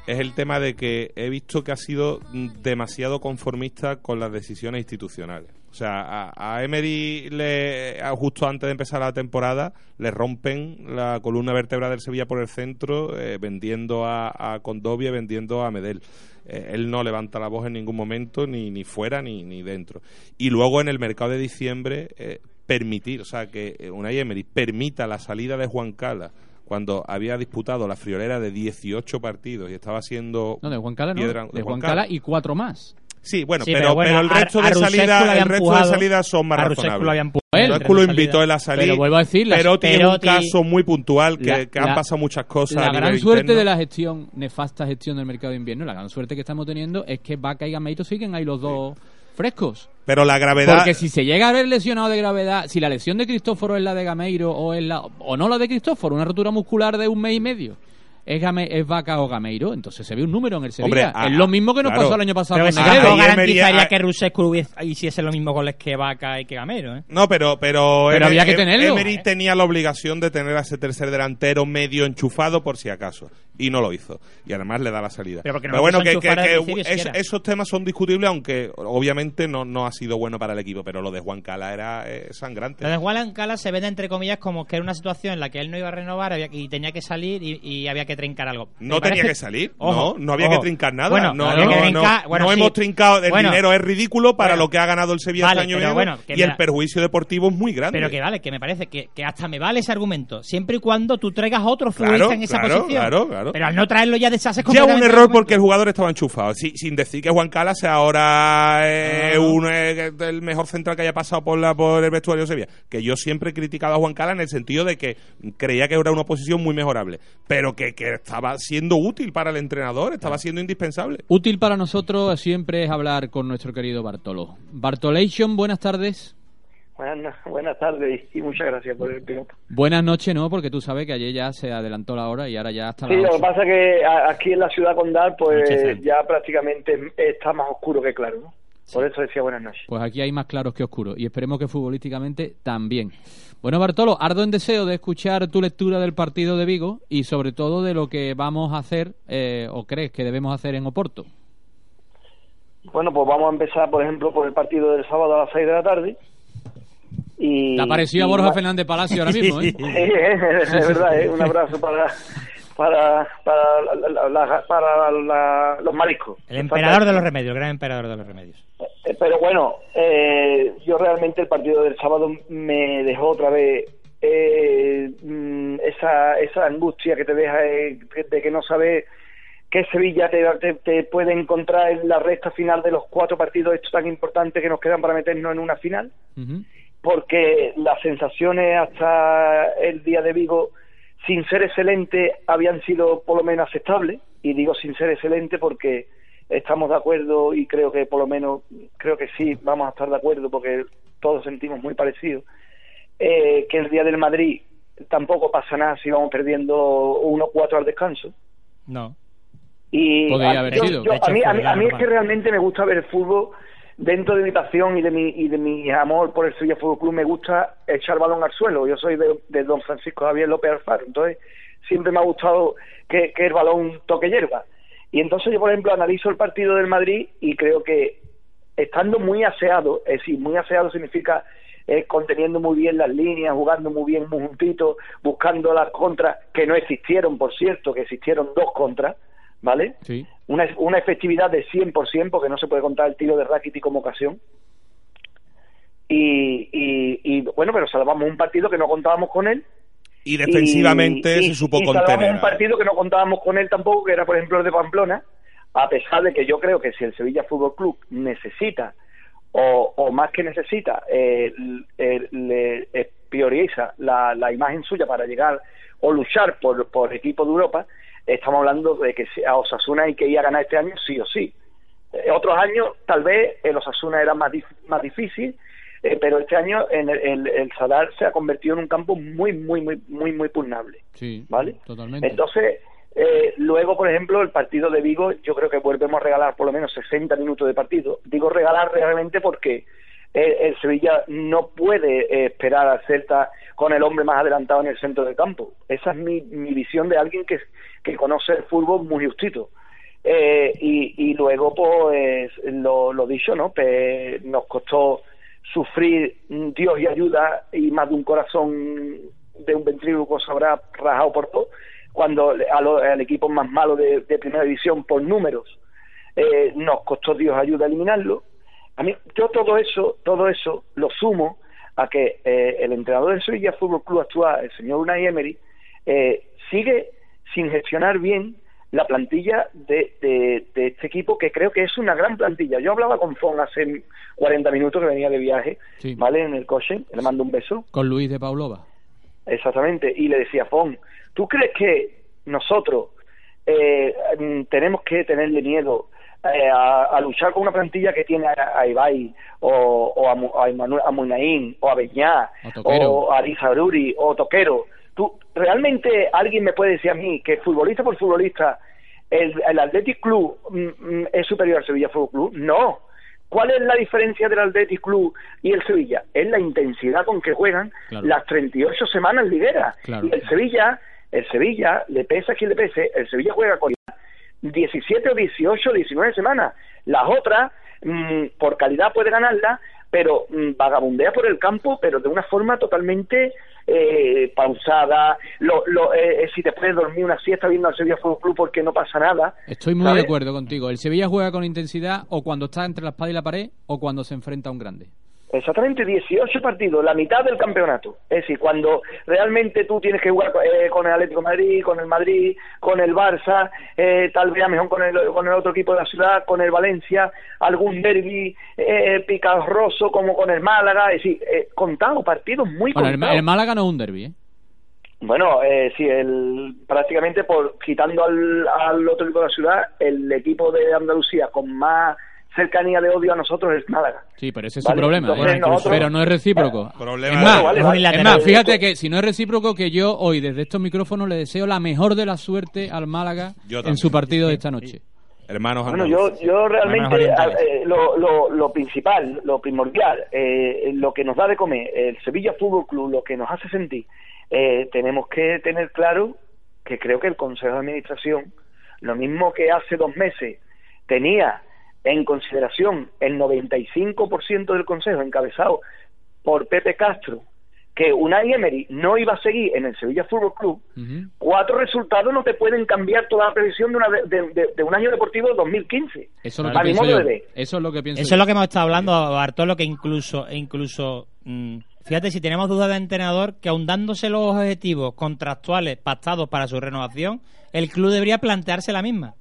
es el tema de que he visto que ha sido demasiado conformista con las decisiones institucionales. O sea, a, a Emery le, justo antes de empezar la temporada le rompen la columna vertebral del Sevilla por el centro, eh, vendiendo a, a Condovia, vendiendo a Medel. Eh, él no levanta la voz en ningún momento, ni, ni fuera ni, ni dentro. Y luego en el mercado de diciembre, eh, permitir, o sea, que Unai Emery permita la salida de Juan Cala cuando había disputado la friolera de 18 partidos y estaba siendo No, de Juan Cala no, piedra- de Juan Cala y cuatro más. Sí, bueno, Sí, pero, pero bueno, pero el resto a de había el resto de salidas son más a razonables. lo había empujado Bueno, entre lo invitó él a salir. Pero vuelvo a decir, Perotti es un caso muy puntual que, La- que han la- pasado muchas cosas La a nivel gran suerte interno. de la gestión, nefasta gestión del mercado de invierno, la gran suerte que estamos teniendo es que Vaca y Gameiro siguen ahí los dos frescos. Pero la gravedad Porque si se llega a ver lesionado de gravedad, si la lesión de Cristóforo es la de Gameiro o es la o no la de Cristóforo, una rotura muscular de un mes y medio, es, Game- es Vaca o Gameiro, entonces se ve un número en el Sevilla. Hombre, ah, es lo mismo que nos claro. pasó el año pasado Pero con Emery- garantizaría ah, que Rusescu hubiese- hiciese lo mismo goles que Vaca y que Gamero, ¿eh? No, pero pero, había que tenerlo. Emery tenía la obligación de tener a ese tercer delantero medio enchufado por si acaso y no lo hizo y además le da la salida. Pero no lo bueno, que, es- esos temas son discutibles aunque obviamente no, no ha sido bueno para el equipo, pero lo de Juan Cala era eh, sangrante. Lo de Juan Cala se vende entre comillas como que era una situación en la que él no iba a renovar había- y tenía que salir y, y había que trincar algo. No tenía parece- que salir, Ojo, no, no había ojo. que trincar nada. Bueno, no, no, que no, trincar- no. bueno, No sí. hemos trincado, el Bueno. dinero es ridículo para Bueno. lo que ha ganado el Sevilla Vale, este año y pero medio, y el da- perjuicio deportivo es muy grande. Pero que vale, que me parece que, que hasta me vale ese argumento, siempre y cuando tú traigas otro Claro, futbolista en esa claro, posición. claro, claro. Pero al no traerlo ya deshaces Ya un error porque el jugador estaba enchufado. Sin decir que Juan Cala sea ahora eh, Ah. uno, eh, el mejor central que haya pasado por, la, por el vestuario de Sevilla. Que yo siempre he criticado a Juan Cala en el sentido de que creía que era una posición muy mejorable. Pero que, que estaba siendo útil para el entrenador, estaba siendo indispensable. Útil para nosotros siempre es hablar con nuestro querido Bartolo. Bartolation, buenas tardes. Buenas, buenas tardes y muchas gracias por el piloto. Buenas noches, ¿no? Porque tú sabes que ayer ya se adelantó la hora y ahora ya está Sí, la lo que pasa es que aquí en la ciudad condal pues ya prácticamente está más oscuro que claro, ¿no? Por eso decía buenas noches. Pues aquí hay más claros que oscuros y esperemos que futbolísticamente también. Bueno, Bartolo, ardo en deseo de escuchar tu lectura del partido de Vigo y sobre todo de lo que vamos a hacer eh, o crees que debemos hacer en Oporto. Bueno, pues vamos a empezar, por ejemplo, por el partido del sábado a las 6 de la tarde. Y, Te ha parecido a Borja Fernández Palacio ahora mismo, ¿eh? Sí, es verdad, ¿eh? un abrazo para para para, la- la- la- para la- los mariscos. El emperador de los remedios, el gran emperador de los remedios. Eh, Pero bueno, eh, yo realmente el partido del sábado me dejó otra vez eh, mm, esa, esa angustia que te deja eh, de que no sabes qué Sevilla te, te, te puede encontrar en la recta final de los cuatro partidos estos tan importantes que nos quedan para meternos en una final porque las sensaciones hasta el día de Vigo, sin ser excelente, habían sido por lo menos aceptables. Y digo sin ser excelente porque estamos de acuerdo y creo que por lo menos, creo que sí, vamos a estar de acuerdo porque todos sentimos muy parecido. eh, que el día del Madrid tampoco pasa nada si vamos perdiendo 1-4 al descanso. No. Y Podría a, haber yo- sido. yo- a mí, a mí, a mí es que realmente me gusta ver el fútbol dentro de mi pasión y de mi y de mi amor por el Sevilla Fútbol Club. Me gusta echar balón al suelo. Yo soy de, don Francisco Javier López Alfaro, entonces siempre me ha gustado que, que el balón toque hierba. Y entonces yo, por ejemplo, analizo el partido del Madrid y creo que estando muy aseado, es decir, muy aseado significa eh, conteniendo muy bien las líneas, jugando muy bien, muy juntito, buscando las contras, que no existieron, por cierto, que existieron dos contras, ¿vale? Sí. Una, una efectividad de 100%, porque no se puede contar el tiro de Rakitic como ocasión. Y, y, y, bueno, pero salvamos un partido que no contábamos con él. Y defensivamente Y- se supo y salvamos contener. un partido que no contábamos con él tampoco, que era, por ejemplo, el de Pamplona, a pesar de que yo creo que si el Sevilla Fútbol Club necesita, o, o más que necesita, eh, eh, le eh, prioriza la, la imagen suya para llegar o luchar por, por equipo de Europa, estamos hablando de que si- a Osasuna hay que ir a ganar este año sí o sí. Eh, otros años tal vez el Osasuna era más, dif- más difícil, eh, pero este año en el, el, el Sadar se ha convertido en un campo muy, muy, muy, muy, muy pugnable. Sí, ¿Vale? totalmente. Entonces, eh, luego, por ejemplo, el partido de Vigo, yo creo que volvemos a regalar por lo menos 60 minutos de partido. Digo regalar realmente porque el Sevilla no puede eh, esperar al Celta con el hombre más adelantado en el centro del campo. Esa es mi, mi visión de alguien que, que conoce el fútbol muy justito. Eh, y, y luego, pues, lo, lo dicho, ¿no? Pues, nos costó sufrir Dios y ayuda y más de un corazón de un ventríloco se habrá rajado por todo cuando a al equipo más malo de, de primera división por números eh, nos costó Dios ayuda a eliminarlo a mí yo todo eso todo eso lo sumo a que eh, el entrenador del Sevilla Fútbol Club actual el señor Unai Emery eh, sigue sin gestionar bien la plantilla de, de, de este equipo que creo que es una gran plantilla. Yo hablaba con Fon hace 40 minutos que venía de viaje, Sí. ¿vale? En el coche, le mando un beso. Con Luis de Paulova. Exactamente, y le decía, Fon, ¿tú crees que nosotros eh, tenemos que tenerle miedo eh, a, a luchar con una plantilla que tiene a, a Ibai o, o a, a, a Munaín o a Beñá O a Arizaruri o Toquero? ¿Tú, ¿Realmente alguien me puede decir a mí que futbolista por futbolista el, el Athletic Club mm, mm, es superior al Sevilla Fútbol Club? No. ¿Cuál es la diferencia del Athletic Club y el Sevilla? Es la intensidad con que juegan Claro. las 38 semanas ligueras. Claro. Y el Sevilla, el Sevilla, le pesa a quien le pese, el Sevilla juega con 17 o 18 o 19 semanas. Las otras, mm, por calidad puede ganarla, pero mm, vagabundea por el campo, pero de una forma totalmente eh, pausada. Lo, lo, eh, eh, si te puedes dormir una siesta viendo al Sevilla Fútbol Club porque no pasa nada. Estoy muy ¿sabes? de acuerdo contigo. El Sevilla juega con intensidad o cuando está entre la espada y la pared o cuando se enfrenta a un grande. Exactamente, 18 partidos, la mitad del campeonato. Es decir, cuando realmente tú tienes que jugar eh, con el Atlético de Madrid, con el Madrid, con el Barça, eh, tal vez a mejor con el, con el otro equipo de la ciudad, con el Valencia, algún derby eh, picarroso como con el Málaga, es decir, eh, contado, partidos muy Bueno, el Málaga no es un derby, ¿eh? Bueno, eh, sí, el, prácticamente por quitando al, al otro equipo de la ciudad, el equipo de Andalucía con más cercanía de odio a nosotros es Málaga. Sí, pero ese es Vale, su problema. entonces ¿eh? nosotros- Pero no es recíproco. Problema es más, Vale, vale, es más, fíjate que si no es recíproco, que yo hoy desde estos micrófonos le deseo la mejor de la suerte al Málaga Yo en su partido de esta noche. Hermanos Bueno, yo, yo realmente eh, lo, lo, lo principal, lo primordial, eh, lo que nos da de comer el Sevilla Fútbol Club, lo que nos hace sentir, eh, tenemos que tener claro que creo que el Consejo de Administración, lo mismo que hace dos meses tenía en consideración el 95% del Consejo encabezado por Pepe Castro, que Unai Emery no iba a seguir en el Sevilla Fútbol Club, cuatro resultados no te pueden cambiar toda la previsión de, una, de, de- de un año deportivo de 2015. Eso es lo que yo. Eso es lo que pienso Eso yo. es lo que hemos estado hablando, Bartolo, que incluso, incluso mm, fíjate, si tenemos dudas de entrenador, que aun dándose los objetivos contractuales pactados para su renovación, el club debería plantearse la misma.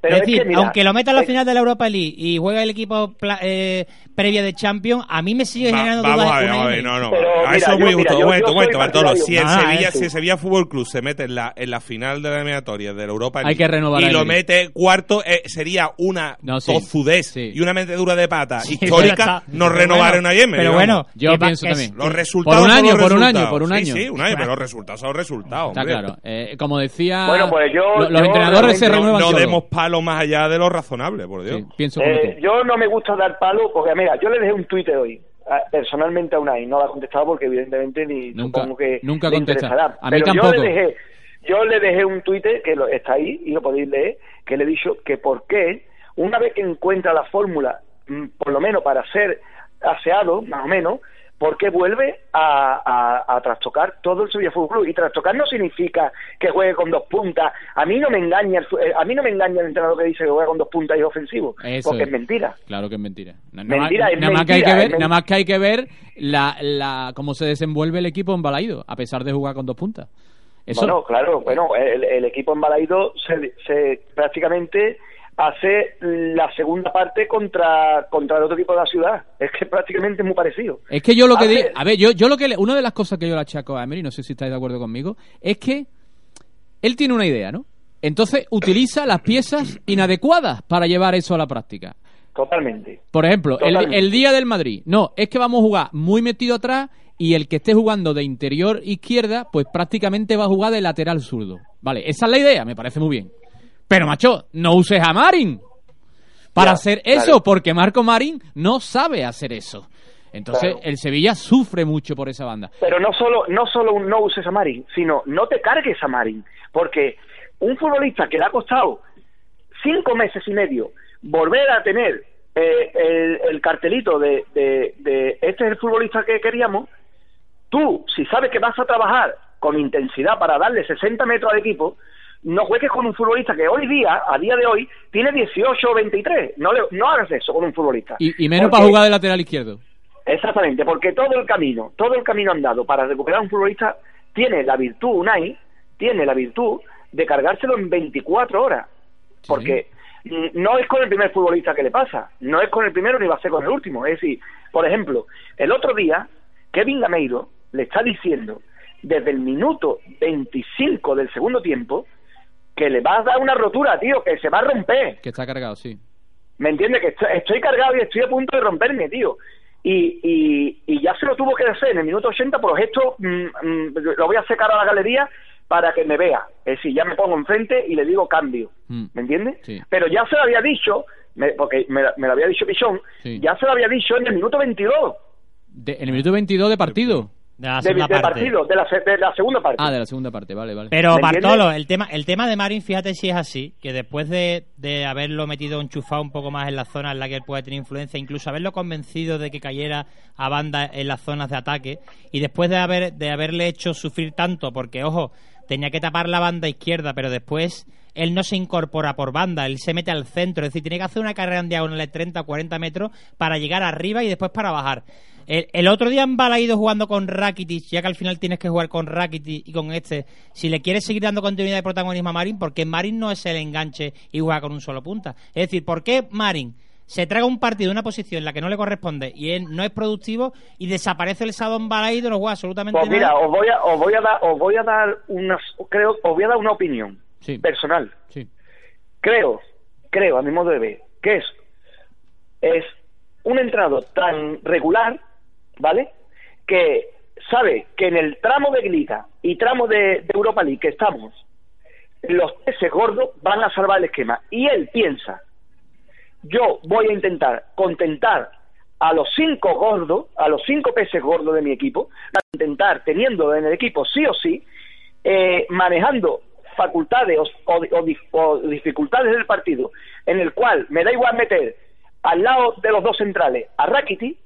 Pero es es decir, que, mira, aunque lo meta a la es- final de la Europa League y juega el equipo pla- eh, previa de Champions, a mí me sigue Va- generando vamos dudas. a ver, Unai vamos a ver, no, no. Pero, a mira, eso es yo- muy mira, justo. yo- Un momento, yo Bartolo. Si el, Ah, Sevilla, si el Sevilla Fútbol Club se mete en la, en la final de la eliminatoria de la Europa Hay League que renovar y lo mete cuarto, eh, sería una No, sí. tozudez y una metedura de pata Sí, histórica no renovar a una Emery. pero bueno, Yo va- pienso también. Los resultados Por un año, por un año, por un Sí, año. Sí, un año, pero los resultados son los resultados. Está claro. Eh, como decía, pues los entrenadores se renuevan No demos más allá de lo razonable, por Dios. Sí, pienso como Eh, tú. yo no me gusta dar palo porque, mira, yo le dejé un Twitter hoy, personalmente a Unai, no lo ha contestado porque evidentemente ni Nunca- supongo que nunca le contesta. interesará. A mí Pero tampoco. Yo le dejé, yo le dejé un Twitter que lo, está ahí y lo podéis leer, que le he dicho que por qué, una vez que encuentra la fórmula, mm, por lo menos para ser aseado, más o menos, ¿por qué vuelve a, a- a trastocar todo el Sevilla Fútbol Club? Y trastocar no significa que juegue con dos puntas. A mí no me engaña el, eh, a mí no me engaña el entrenador que dice que juega con dos puntas y es ofensivo, Eso porque es. es mentira. Claro que es mentira. Mentira, nada, es nada más que hay que ver, nada más que hay que ver la, la cómo se desenvuelve el equipo en a pesar de jugar con dos puntas. Eso Bueno, claro, bueno, el, el equipo embalaído se, se prácticamente hace la segunda parte contra contra el otro equipo de la ciudad. Es que prácticamente es muy parecido. Es que yo lo que Hace- digo, a ver, yo, yo lo que le- una de las cosas que yo le achaco a Emery, no sé si estáis de acuerdo conmigo, es que él tiene una idea, ¿no? Entonces utiliza las piezas inadecuadas para llevar eso a la práctica. Totalmente. Por ejemplo, el, el día del Madrid. No, es que vamos a jugar muy metido atrás y el que esté jugando de interior izquierda, pues prácticamente va a jugar de lateral zurdo. Vale, esa es la idea, me parece muy bien. Pero, macho, no uses a Marin para Ya, hacer eso, claro. porque Marco Marin no sabe hacer eso. Entonces, Claro. el Sevilla sufre mucho por esa banda. Pero no solo no solo un no uses a Marin, sino no te cargues a Marin, porque un futbolista que le ha costado cinco meses y medio volver a tener eh, el, el cartelito de, de, de este es el futbolista que queríamos, tú, si sabes que vas a trabajar con intensidad para darle 60 metros al equipo, no juegues con un futbolista que hoy día, a día de hoy, tiene 18 o 23. No, le- no hagas eso con un futbolista. Y, y menos Porque- para jugar de lateral izquierdo. Exactamente, porque todo el camino, todo el camino andado para recuperar a un futbolista tiene la virtud, Unai, tiene la virtud de cargárselo en 24 horas. Porque mm, no es con el primer futbolista que le pasa, no es con el primero ni va a ser con el último. Es decir, por ejemplo, el otro día, Kevin Gameiro le está diciendo desde el minuto 25 del segundo tiempo que le va a dar una rotura, tío, que se va a romper. Que está cargado, sí. ¿Me entiendes? Que estoy, estoy cargado y estoy a punto de romperme, tío. Y, y, y ya se lo tuvo que hacer en el minuto 80, por esto mm, mm, lo voy a sacar a la galería para que me vea. Es decir, ya me pongo enfrente y le digo cambio. Mm. ¿Me entiendes? Sí. Pero ya se lo había dicho, me- porque me, me lo había dicho Pichón, Sí. ya se lo había dicho en el minuto 22 De- en el minuto 22 de partido. De la segunda de parte. partido, de la, se- de la segunda parte. Ah, de la segunda parte, vale, vale. Pero ¿Me Bartolo, el tema, el tema de Marin, fíjate si es así, que después de, de haberlo metido enchufado un poco más en la zona en la que él puede tener influencia, incluso haberlo convencido de que cayera a banda en las zonas de ataque, y después de haber, de haberle hecho sufrir tanto, porque ojo, tenía que tapar la banda izquierda, pero después él no se incorpora por banda, él se mete al centro, es decir, tiene que hacer una carrera en diagonal de 30 o 40 metros para llegar arriba y después para bajar. El, el otro día en Balaído jugando con Rakitic, ya que al final tienes que jugar con Rakitic y con este, si le quieres seguir dando continuidad y protagonismo a Marin, porque Marin no es el enganche y juega con un solo punta. Es decir, ¿por qué Marin se traga un partido una posición en la que no le corresponde y él no es productivo y desaparece el sábado en Balaído, no juega absolutamente Pues mira, nada? os voy a, os voy a dar, os voy a dar unas, creo, os voy a dar una opinión Sí. personal. Sí. Creo, creo, a mi modo de ver, que es, es un entrado tan regular, ¿vale? Que sabe que en el tramo de Liga y tramo de, Europa League que estamos, los peces gordos van a salvar el esquema. Y él piensa, yo voy a intentar contentar a los cinco gordos, a los cinco peces gordos de mi equipo, a intentar teniendo en el equipo sí o sí, eh, manejando facultades o, o- o dificultades del partido, en el cual me da igual meter al lado de los dos centrales a Rakiti,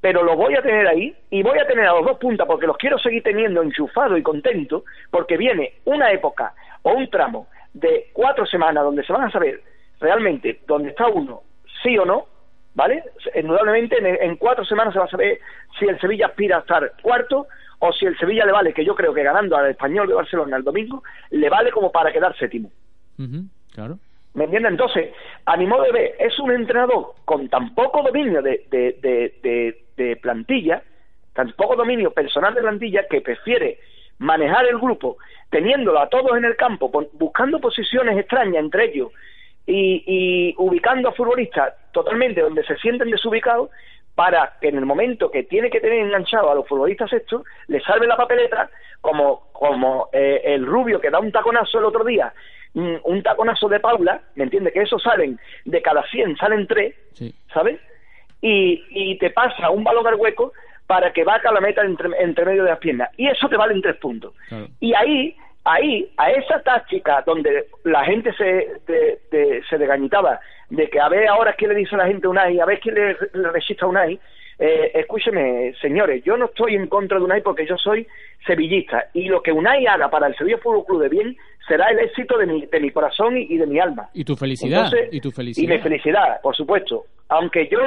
pero lo voy a tener ahí y voy a tener a los dos puntas porque los quiero seguir teniendo enchufado y contento porque viene una época o un tramo de cuatro semanas donde se van a saber realmente dónde está uno, sí o no, ¿vale? Indudablemente en, cuatro semanas se va a saber si el Sevilla aspira a estar cuarto o si el Sevilla le vale, que yo creo que ganando al Español de Barcelona el domingo, le vale como para quedar séptimo. Claro. ¿Me entiendes? Entonces, a mi modo de ver, es un entrenador con tan poco dominio de, de, de, de- de plantilla, tan poco dominio personal de plantilla, que prefiere manejar el grupo teniéndolo a todos en el campo, buscando posiciones extrañas entre ellos y, y ubicando a futbolistas totalmente donde se sienten desubicados para que en el momento que tiene que tener enganchado a los futbolistas estos, le salve la papeleta, como, como eh, el rubio que da un taconazo el otro día, mm, un taconazo de Paula, ¿me entiendes? Que esos salen, de cada 100 salen 3, Sí. ¿sabes? Y, y te pasa un balón al hueco para que vaca la meta entre, entre medio de las piernas. Y eso te vale en tres puntos. Claro. Y ahí, ahí, a esa táctica donde la gente se, de- de- se degañitaba de que a ver ahora qué le dice la gente a Unai, a ver qué le, le resiste a Unai, eh, escúcheme, señores, yo no estoy en contra de Unai porque yo soy sevillista y lo que Unai haga para el Sevilla Fútbol Club de bien será el éxito de mi, de mi corazón y, y de mi alma. Y tu felicidad. Entonces, y tu y felicidad. mi felicidad, por supuesto. Aunque yo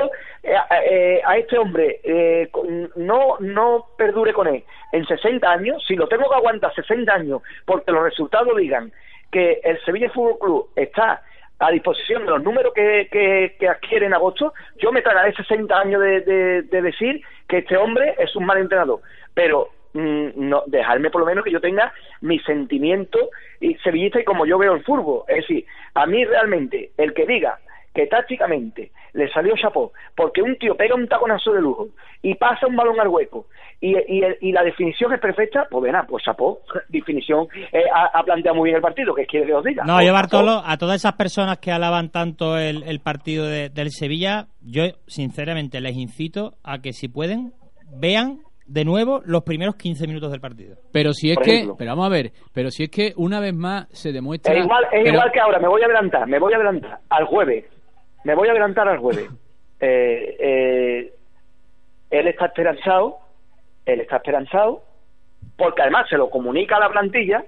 eh, eh, a este hombre eh, no, no perdure con él en 60 años, si lo tengo que aguantar 60 años porque los resultados digan que el Sevilla Fútbol Club está a disposición de los números que, que, que adquiere en agosto, yo me tragaré 60 años de, de- de decir que este hombre es un mal entrenador. Pero mm, no dejarme por lo menos que yo tenga mi sentimiento y sevillista y como yo veo el fútbol. Es decir, a mí realmente el que diga que tácticamente le salió chapó porque un tío pega un taconazo de lujo y pasa un balón al hueco y, y, y la definición es perfecta, pues ven, pues chapó, definición, eh, ha, ha planteado muy bien el partido, ¿qué quiere que os diga? No, Pues yo. Bartolo, a todas esas personas que alaban tanto el, el partido de- del Sevilla, yo sinceramente les incito a que si pueden, vean de nuevo los primeros 15 minutos del partido. Pero si es Por que, ejemplo. pero vamos a ver, pero si es que una vez más se demuestra. Es igual, es pero- igual que ahora, me voy a adelantar, me voy a adelantar al jueves. Me voy a adelantar al jueves. Eh, eh, él está esperanzado, él está esperanzado, porque además se lo comunica a la plantilla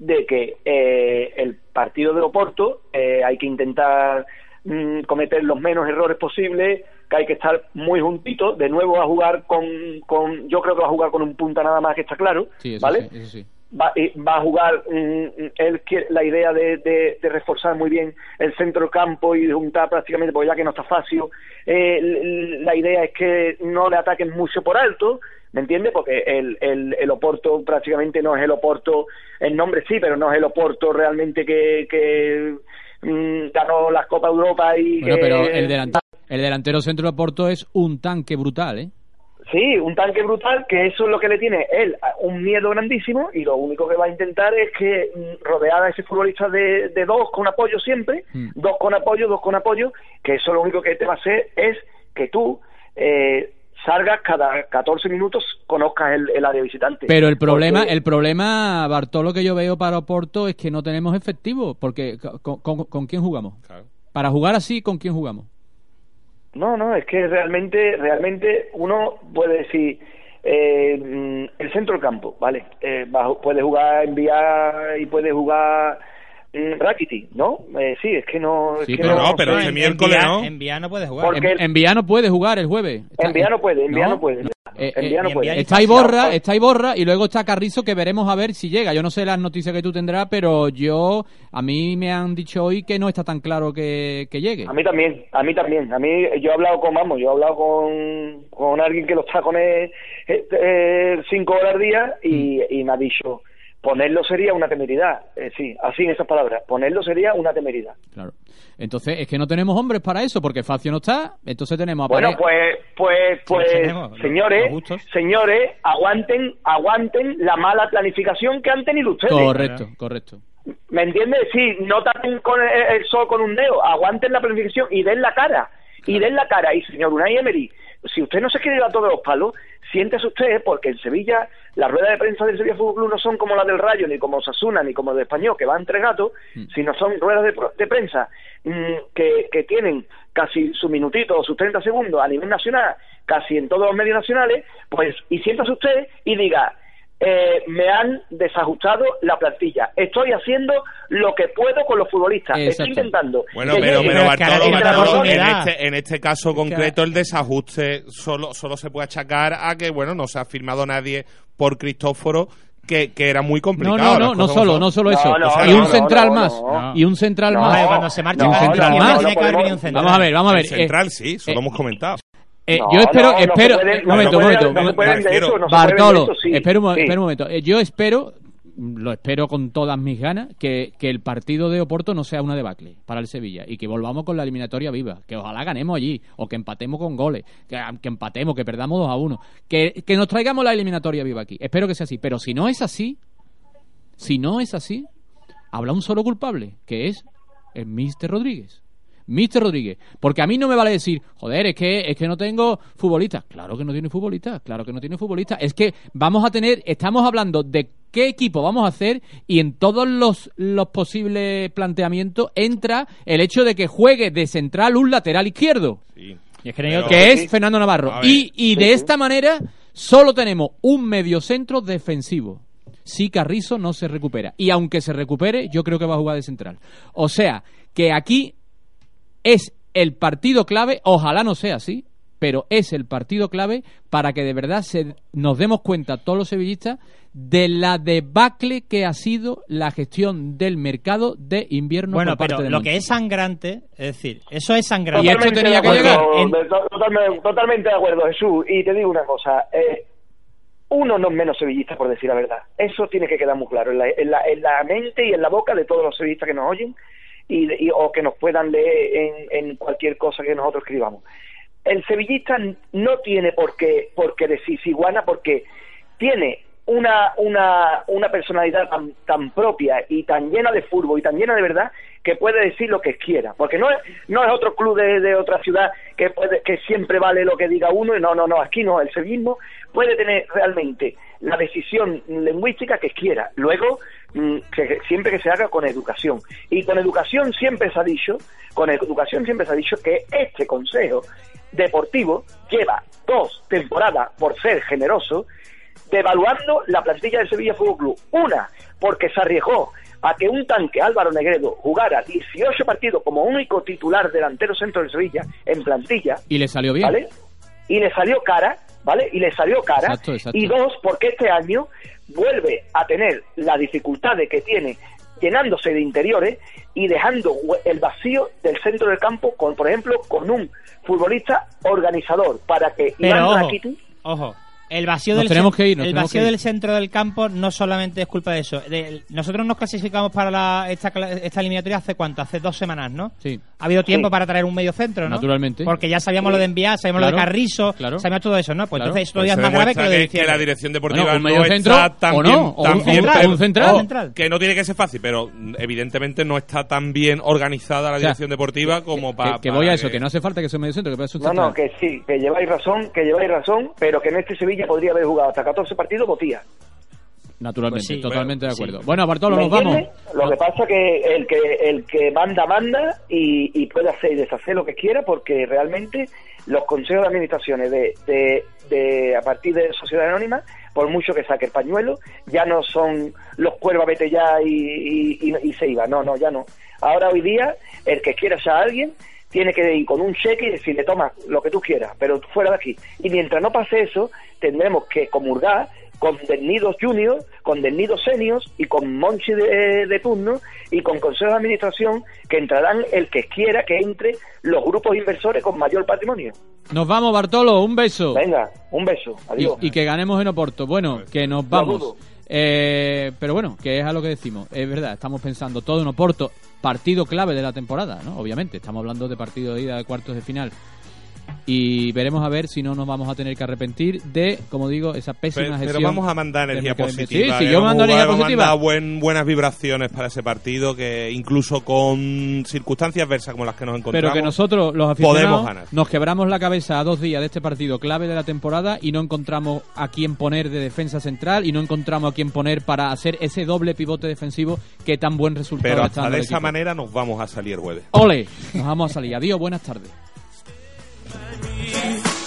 de que eh, el partido de Oporto eh, hay que intentar mm, cometer los menos errores posibles, que hay que estar muy juntitos, de nuevo a jugar con, con yo creo que va a jugar con un punta nada más que está claro, Sí, eso ¿vale? sí, eso sí. Va, eh, va a jugar mm, él la idea de, de- de reforzar muy bien el centro campo y juntar prácticamente porque ya que no está fácil eh, la idea es que no le ataquen mucho por alto ¿me entiendes? porque el, el, el Oporto prácticamente no es el Oporto el nombre sí pero no es el Oporto realmente que, que mm, ganó las Copas de Europa y Bueno, que- pero el delantero, el delantero centro de Porto es un tanque brutal, ¿eh? Sí, un tanque brutal, que eso es lo que le tiene él, un miedo grandísimo, y lo único que va a intentar es que mm, rodear a ese futbolista de, de dos con apoyo siempre, Mm. dos con apoyo, dos con apoyo, que eso lo único que te va a hacer es que tú eh, salgas cada 14 minutos, conozcas el, el área visitante. Pero el problema, Porque- el problema, Bartolo, que yo veo para Oporto es que no tenemos efectivo, porque ¿con, con- con quién jugamos? Para jugar así, ¿con quién jugamos? No, no, es que realmente, realmente uno puede decir eh, mm, el centro del campo, ¿vale? Eh, puede jugar enviar y puede jugar mm, Rakitic, ¿no? Eh, sí, es que no. es Sí, que pero no, pero sé. ese miércoles no. En Vía no puede jugar. Porque En, en Viano puede jugar el jueves. Está- Enviar no puede, enviar No, no puede. Eh, Enviar no eh, puede. Está Iborra, está Iborra y luego está Carrizo que veremos a ver si llega. Yo no sé las noticias que tú tendrás, pero yo a mí me han dicho hoy que no está tan claro que, que llegue. A mí también, a mí también. A mí, yo he hablado con, vamos, yo he hablado con, con alguien que los tacones eh, eh, cinco horas al día y, y me ha dicho, ponerlo sería una temeridad. Eh, sí, así en esas palabras, ponerlo sería una temeridad. Claro. Entonces es que no tenemos hombres para eso porque Facio no está. Entonces tenemos a Bueno, pues, pues, pues, tenemos, señores, señores, aguanten, aguanten la mala planificación que han tenido ustedes. Correcto, correcto. ¿Me entiendes? Sí, no tapen con el, el sol con un dedo, aguanten la planificación y den la cara. Y den la cara. Y señor Unai Emery, si usted no se quiere ir a todos los palos, siéntese usted, porque en Sevilla las ruedas de prensa del Sevilla Fútbol Club no son como las del Rayo, ni como Sasuna, ni como de Español, que van entre gatos, sino son ruedas de prensa mm, que, que tienen casi su minutito o sus 30 segundos a nivel nacional, casi en todos los medios nacionales, pues, y siéntase usted y diga, eh, me han desajustado la plantilla. Estoy haciendo lo que puedo con los futbolistas. Estoy intentando. Bueno, pero, pero Bartolo, en, este, en este caso concreto el desajuste solo, solo se puede achacar a que, bueno, no se ha firmado nadie por Cristóforo, que, que era muy No, complicado. no, no, no como solo, son. no solo eso. O sea, y un no, central no, más. no. Y un central No, más. cuando se marcha un no, central no, más. no. Vamos a ver, vamos a ver. El central sí, eso lo hemos comentado. Eh, No, yo espero, no, espero, puede- no momento, momento, momento. Bartolo, espera un, momento. Eh, Yo espero, lo espero con todas mis ganas, que, que el partido de Oporto no sea una debacle para el Sevilla y que volvamos con la eliminatoria viva. Que ojalá ganemos allí o que empatemos con goles, que, que empatemos, que perdamos 2 a 1. Que, que nos traigamos la eliminatoria viva aquí. Espero que sea así. Pero si no es así, si no es así, habrá un solo culpable, que es el Mister Rodríguez. Mister Rodríguez. Porque a mí no me vale decir, joder, es que, es que no tengo futbolistas. Claro que no tiene futbolistas, claro que no tiene futbolistas. Es que vamos a tener, estamos hablando de qué equipo vamos a hacer y en todos los, los posibles planteamientos entra el hecho de que juegue de central un lateral izquierdo. Y es que es Sí. Fernando Navarro. Y, de sí. esta manera solo tenemos un mediocentro defensivo. Si Carrizo no se recupera. Y aunque se recupere, yo creo que va a jugar de central. O sea, que aquí es el partido clave, ojalá no sea así, pero es el partido clave para que de verdad se, nos demos cuenta todos los sevillistas de la debacle que ha sido la gestión del mercado de invierno Bueno, por parte pero de lo que es sangrante, es decir, eso es sangrante. Y esto tenía que llegar. En- Totalmente, totalmente de acuerdo, Jesús. Y te digo una cosa. eh, uno no es menos sevillista, por decir la verdad. Eso tiene que quedar muy claro en la, en la, en la mente y en la boca de todos los sevillistas que nos oyen y, y- o que nos puedan leer en, en cualquier cosa que nosotros escribamos. El sevillista no tiene por qué, por qué decir ciguana porque tiene una, una, una personalidad tan, tan propia y tan llena de fútbol y tan llena de verdad que puede decir lo que quiera. Porque no es, no es otro club de, de otra ciudad que, puede, que siempre vale lo que diga uno. y No, no, no, aquí no. El sevillismo puede tener realmente la decisión lingüística que quiera. Luego, que- que siempre que se haga con educación. Y con educación siempre se ha dicho, con educación siempre se ha dicho que este consejo deportivo lleva dos temporadas por ser generoso devaluando la plantilla del Sevilla Fútbol Club. Una, porque se arriesgó a que un tanque Álvaro Negredo jugara 18 partidos como único titular delantero centro del Sevilla en plantilla, Y le salió bien. ¿vale? Y le salió cara, ¿vale? Y le salió cara. Exacto, exacto. Y dos, porque este año vuelve a tener la dificultad de que tiene llenándose de interiores y dejando el vacío del centro del campo, con por ejemplo, con un futbolista organizador para que Pero Iván ojo, Rakitic ojo, el vacío, Nos del, tenemos que ir, nos el tenemos vacío que ir. del centro del campo no solamente es culpa de eso. De- nosotros nos clasificamos para la- esta, cla- esta eliminatoria hace cuánto, hace dos semanas, ¿no? Sí. Ha habido tiempo Sí. para traer un medio centro, ¿no? Naturalmente. Porque ya sabíamos Sí. lo de enviar, sabíamos lo Claro, de Carrizo, claro. sabíamos todo eso, ¿no? Pues Claro. entonces esto Pues es más grave que lo de que, la dirección deportiva Bueno, un no mediocentro, está tan o no, bien, o tan un- bien un- un central. que no tiene que ser fácil, pero evidentemente no está tan bien organizada la O sea, dirección deportiva como para que voy a eso, que no hace falta que sea medio centro, que un No, no, que sí, que lleváis razón, que lleváis razón, pero que en este Sevilla podría haber jugado hasta 14 partidos botía. Naturalmente, Pues sí, totalmente de sí. acuerdo. Bueno, Bartolo, ¿Me nos vamos. Lo que pasa que el que el que manda manda y, y puede hacer y deshacer lo que quiera porque realmente los consejos de administraciones de, de, de- a partir de sociedad anónima por mucho que saque el pañuelo ya no son los cuervos vete ya y, y, y- y se iba no no ya no ahora hoy día el que quiera ser alguien tiene que ir con un cheque y decirle toma lo que tú quieras pero fuera de aquí y mientras no pase eso tendremos que comulgar con Desnidos Junior, con Desnidos Seniors y con Monchi de, de turno y con Consejo de Administración que entrarán el que quiera que entre los grupos inversores con mayor patrimonio. Nos vamos, Bartolo, un beso. Venga, un beso, adiós. y que ganemos en Oporto. Bueno, que nos vamos. Eh, pero bueno, que es a lo que decimos. Es verdad, estamos pensando todo en Oporto. Partido clave de la temporada, ¿no? Obviamente, estamos hablando de partido de ida de cuartos de final. Y veremos a ver si no nos vamos a tener que arrepentir de, como digo, esa pésima Pero, gestión. pero vamos a mandar energía positiva. Sí, sí, ¿eh? yo mando energía positiva. mandado buen- buenas vibraciones para ese partido que incluso con circunstancias adversas como las que nos encontramos Pero que nosotros, los aficionados, nos quebramos la cabeza a dos días de este partido clave de la temporada y no encontramos a quién poner de defensa central y no encontramos a quién poner para hacer ese doble pivote defensivo que tan buen resultado Pero hasta está de esa equipo. manera nos vamos a salir jueves. ¡Ole! Nos vamos a salir. Adiós, buenas tardes. me.